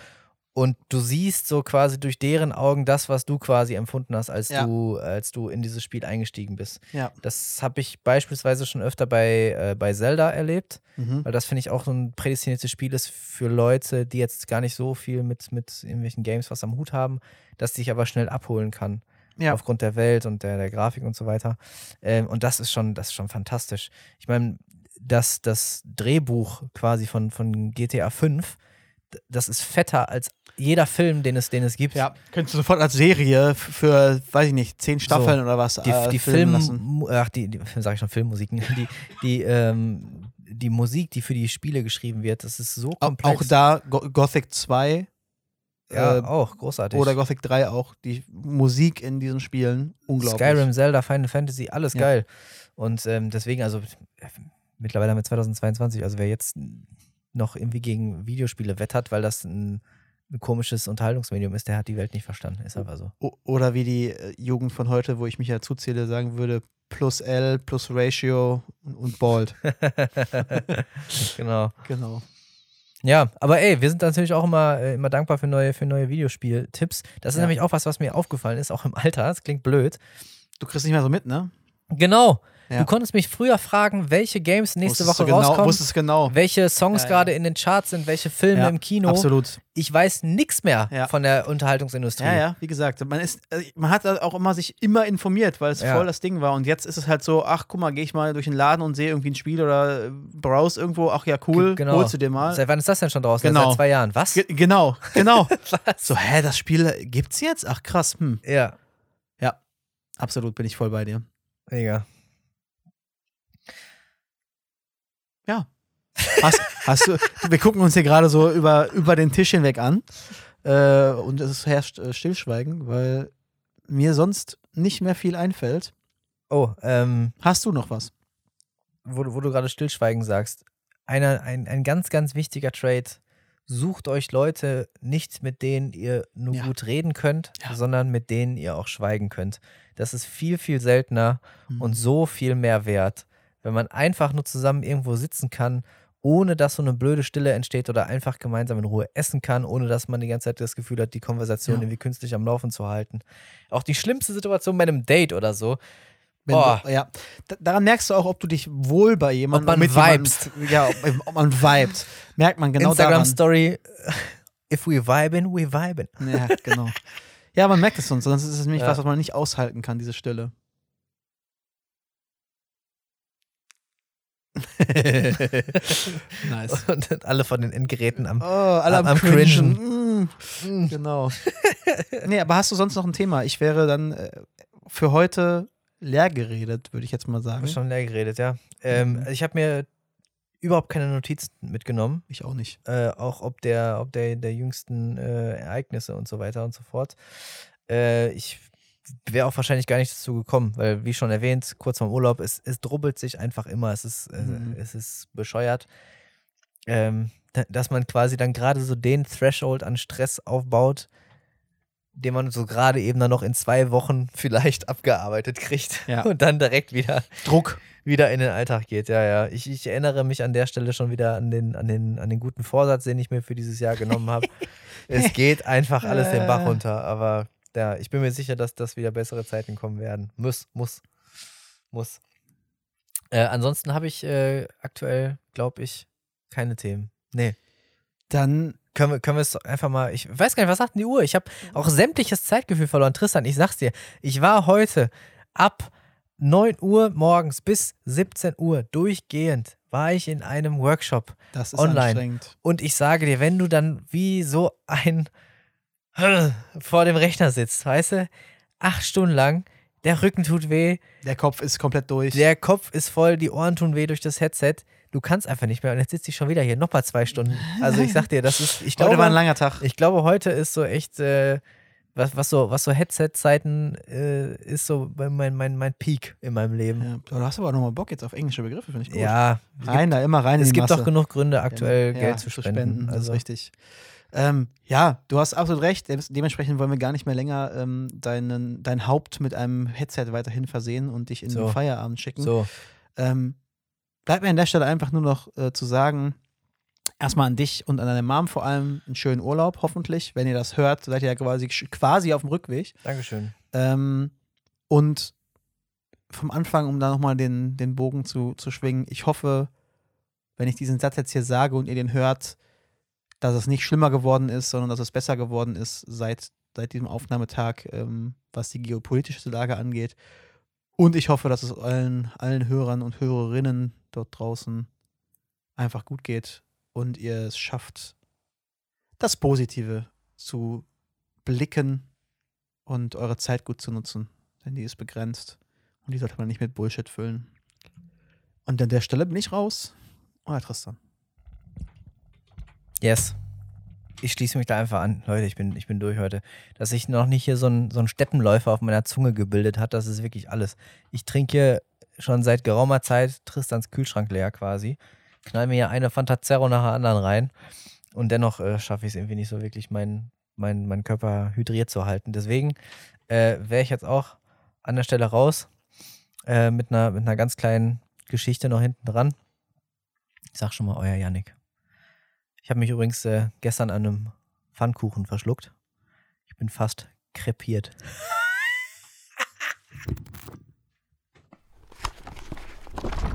und du siehst so quasi durch deren Augen das, was du quasi empfunden hast, als Ja. du als du in dieses Spiel eingestiegen bist. Ja. Das habe ich beispielsweise schon öfter bei, äh, bei Zelda erlebt, Mhm. weil das finde ich auch so ein prädestiniertes Spiel ist für Leute, die jetzt gar nicht so viel mit, mit irgendwelchen Games was am Hut haben, dass dich aber schnell abholen kann. Ja. Aufgrund der Welt und der, der Grafik und so weiter. Ähm, und das ist schon, das ist schon fantastisch. Ich meine, das, das Drehbuch quasi von, von GTA 5, d- das ist fetter als jeder Film, den es, den es gibt. Ja, könntest du sofort als Serie für, weiß ich nicht, zehn Staffeln oder was die, äh, die Film, ach, die, die sag ich schon, Filmmusiken, die, die, ähm, die Musik, die für die Spiele geschrieben wird, das ist so komplex. Auch da Go ja, Gothic 2 äh, auch, großartig. oder Gothic 3 auch. Die Musik in diesen Spielen, unglaublich. Skyrim, Zelda, Final Fantasy, alles Ja. geil. Und ähm, deswegen, also mittlerweile wir 2022, also wer jetzt noch irgendwie gegen Videospiele wettert, weil das ein, ein komisches Unterhaltungsmedium ist, der hat die Welt nicht verstanden. Ist aber so. Oder wie die äh, Jugend von heute, wo ich mich ja zuzähle, sagen würde, plus L, plus Ratio und, und Bald. genau. genau. Ja, aber ey, wir sind natürlich auch immer, äh, immer dankbar für neue, für neue Videospieltipps. Das ist Ja. nämlich auch was, was mir aufgefallen ist, auch im Alter. Das klingt blöd. Du kriegst nicht mehr so mit, ne? Genau. Ja. Du konntest mich früher fragen, welche Games nächste Wusstest Woche genau, rauskommen, Wusstest genau. welche Songs Ja, ja. gerade in den Charts sind, welche Filme Ja, im Kino. Absolut. Ich weiß nichts mehr Ja. von der Unterhaltungsindustrie. Ja, ja, wie gesagt, man ist, äh, man hat auch immer sich immer informiert, weil es Ja. voll das Ding war. Und jetzt ist es halt so, ach guck mal, gehe ich mal durch den Laden und sehe irgendwie ein Spiel oder äh, browse irgendwo, ach ja, cool, G- genau. holst du dir mal. Seit wann ist das denn schon draußen? Genau. Seit zwei Jahren. Was? Ge genau, genau. So, hä, das Spiel gibt's jetzt? Ach krass, hm. Ja, Absolut, bin ich voll bei dir. mega. Hast, hast du, wir gucken uns hier gerade so über, über den Tisch hinweg an äh, und es herrscht äh, Stillschweigen, weil mir sonst nicht mehr viel einfällt. Oh, ähm, Hast du noch was? wo, du- wo du gerade Stillschweigen sagst. Einer, ein, ein ganz, ganz wichtiger Trade. Sucht euch Leute nicht, mit denen ihr nur Ja. gut reden könnt, Ja. sondern mit denen ihr auch schweigen könnt. Das ist viel, viel seltener Mhm. und so viel mehr wert. Wenn man einfach nur zusammen irgendwo sitzen kann, ohne dass so eine blöde Stille entsteht oder einfach gemeinsam in Ruhe essen kann, ohne dass man die ganze Zeit das Gefühl hat, die Konversation Ja. irgendwie künstlich am Laufen zu halten. Auch die schlimmste Situation bei einem Date oder so. Wenn Boah. Du, ja, da, daran merkst du auch, ob du dich wohl bei jemandem Ob man jemandem- vibest. Ja, ob, ob man vibet. Merkt man genau Instagram daran. Story, if we vibin, we vibin. Ja, genau. Ja, man merkt es sonst, sonst ist es nämlich Ja. was, was man nicht aushalten kann, diese Stille. nice. Und alle von den Endgeräten am. Oh, alle am, Am cringen. Mm, Mm. genau. nee, aber hast du sonst noch ein Thema? Ich wäre dann äh, für heute leer geredet, würde ich jetzt mal sagen. schon leer geredet, ja. Ähm, Mhm. Ich habe mir überhaupt keine Notizen mitgenommen. Ich auch nicht. äh, auch ob der, ob der, der jüngsten äh, Ereignisse und so weiter und so fort. Äh, ich wäre auch wahrscheinlich gar nicht dazu gekommen, weil, wie schon erwähnt, kurz vorm Urlaub, es, es drubbelt sich einfach immer, es ist, äh, Mhm. es ist bescheuert. Ähm, da- dass man quasi dann gerade so den Threshold an Stress aufbaut, den man so gerade eben dann noch in zwei Wochen vielleicht abgearbeitet kriegt Ja. und dann direkt wieder Druck. wieder in den Alltag geht. Ja, ja. Ich, ich erinnere mich an der Stelle schon wieder an den, an, den, an den guten Vorsatz, den ich mir für dieses Jahr genommen habe. es geht einfach alles den Bach runter, aber ja, ich bin mir sicher, dass das wieder bessere Zeiten kommen werden. Muss, muss, muss. Äh, ansonsten habe ich äh, aktuell, glaube ich, keine Themen. Nee. Dann Können wir, können wir es einfach mal. Ich weiß gar nicht, was sagt denn die Uhr? Ich habe auch sämtliches Zeitgefühl verloren. Tristan, ich sag's dir, ich war heute ab 9 Uhr morgens bis 17 Uhr durchgehend war ich in einem Workshop. Das ist Online. anstrengend. Und ich sage dir, wenn du dann wie so ein vor dem Rechner sitzt, weißt du, acht Stunden lang, der Rücken tut weh, Der Kopf ist komplett durch. der Kopf ist voll, die Ohren tun weh durch das Headset. Du kannst einfach nicht mehr. Und jetzt sitze ich schon wieder hier, nochmal zwei Stunden. Also ich sag dir, das ist, ich Heute war ein glaube, langer Tag. ich glaube, heute ist so echt, äh, was, was so, was so Headset-Zeiten äh, ist so mein, mein, mein Peak in meinem Leben. Ja, du hast aber auch nochmal Bock jetzt auf englische Begriffe, finde ich gut. Ja, rein da, immer rein gibt, in es die gibt Masse. doch genug Gründe, aktuell Ja, Geld zu spenden. Das ist also, richtig. Ähm, ja, du hast absolut recht. Dem- Dementsprechend wollen wir gar nicht mehr länger ähm, deinen, dein Haupt mit einem Headset weiterhin versehen und dich in So. den Feierabend schicken. so. Ähm, bleibt mir an der Stelle einfach nur noch äh, zu sagen, erstmal an dich und an deine Mom vor allem einen schönen Urlaub, hoffentlich. Wenn ihr das hört, seid ihr ja quasi, quasi auf dem Rückweg. Dankeschön. Ähm, und vom Anfang, um da nochmal den, den Bogen zu, zu schwingen, ich hoffe, wenn ich diesen Satz jetzt hier sage und ihr den hört, dass es nicht schlimmer geworden ist, sondern dass es besser geworden ist seit, seit diesem Aufnahmetag, ähm, was die geopolitische Lage angeht. Und ich hoffe, dass es allen, allen Hörern und Hörerinnen dort draußen einfach gut geht und ihr es schafft, das Positive zu blicken und eure Zeit gut zu nutzen. Denn die ist begrenzt und die sollte man nicht mit Bullshit füllen. Und an der Stelle bin ich raus. Euer Tristan. Yes. Ich schließe mich da einfach an. Leute, ich bin, ich bin durch heute. Dass sich noch nicht hier so ein, so ein Steppenläufer auf meiner Zunge gebildet hat, das ist wirklich alles. Ich trinke schon seit geraumer Zeit Tristans Kühlschrank leer quasi. Knall mir hier eine Fantazerro nach der anderen rein. Und dennoch äh, schaffe ich es irgendwie nicht so wirklich, meinen mein, mein Körper hydriert zu halten. Deswegen äh, wäre ich jetzt auch an der Stelle raus. Äh, mit, einer, mit einer ganz kleinen Geschichte noch hinten dran. Ich sag schon mal, euer Yannick. Ich habe mich übrigens äh, gestern an einem Pfannkuchen verschluckt. Ich bin fast krepiert.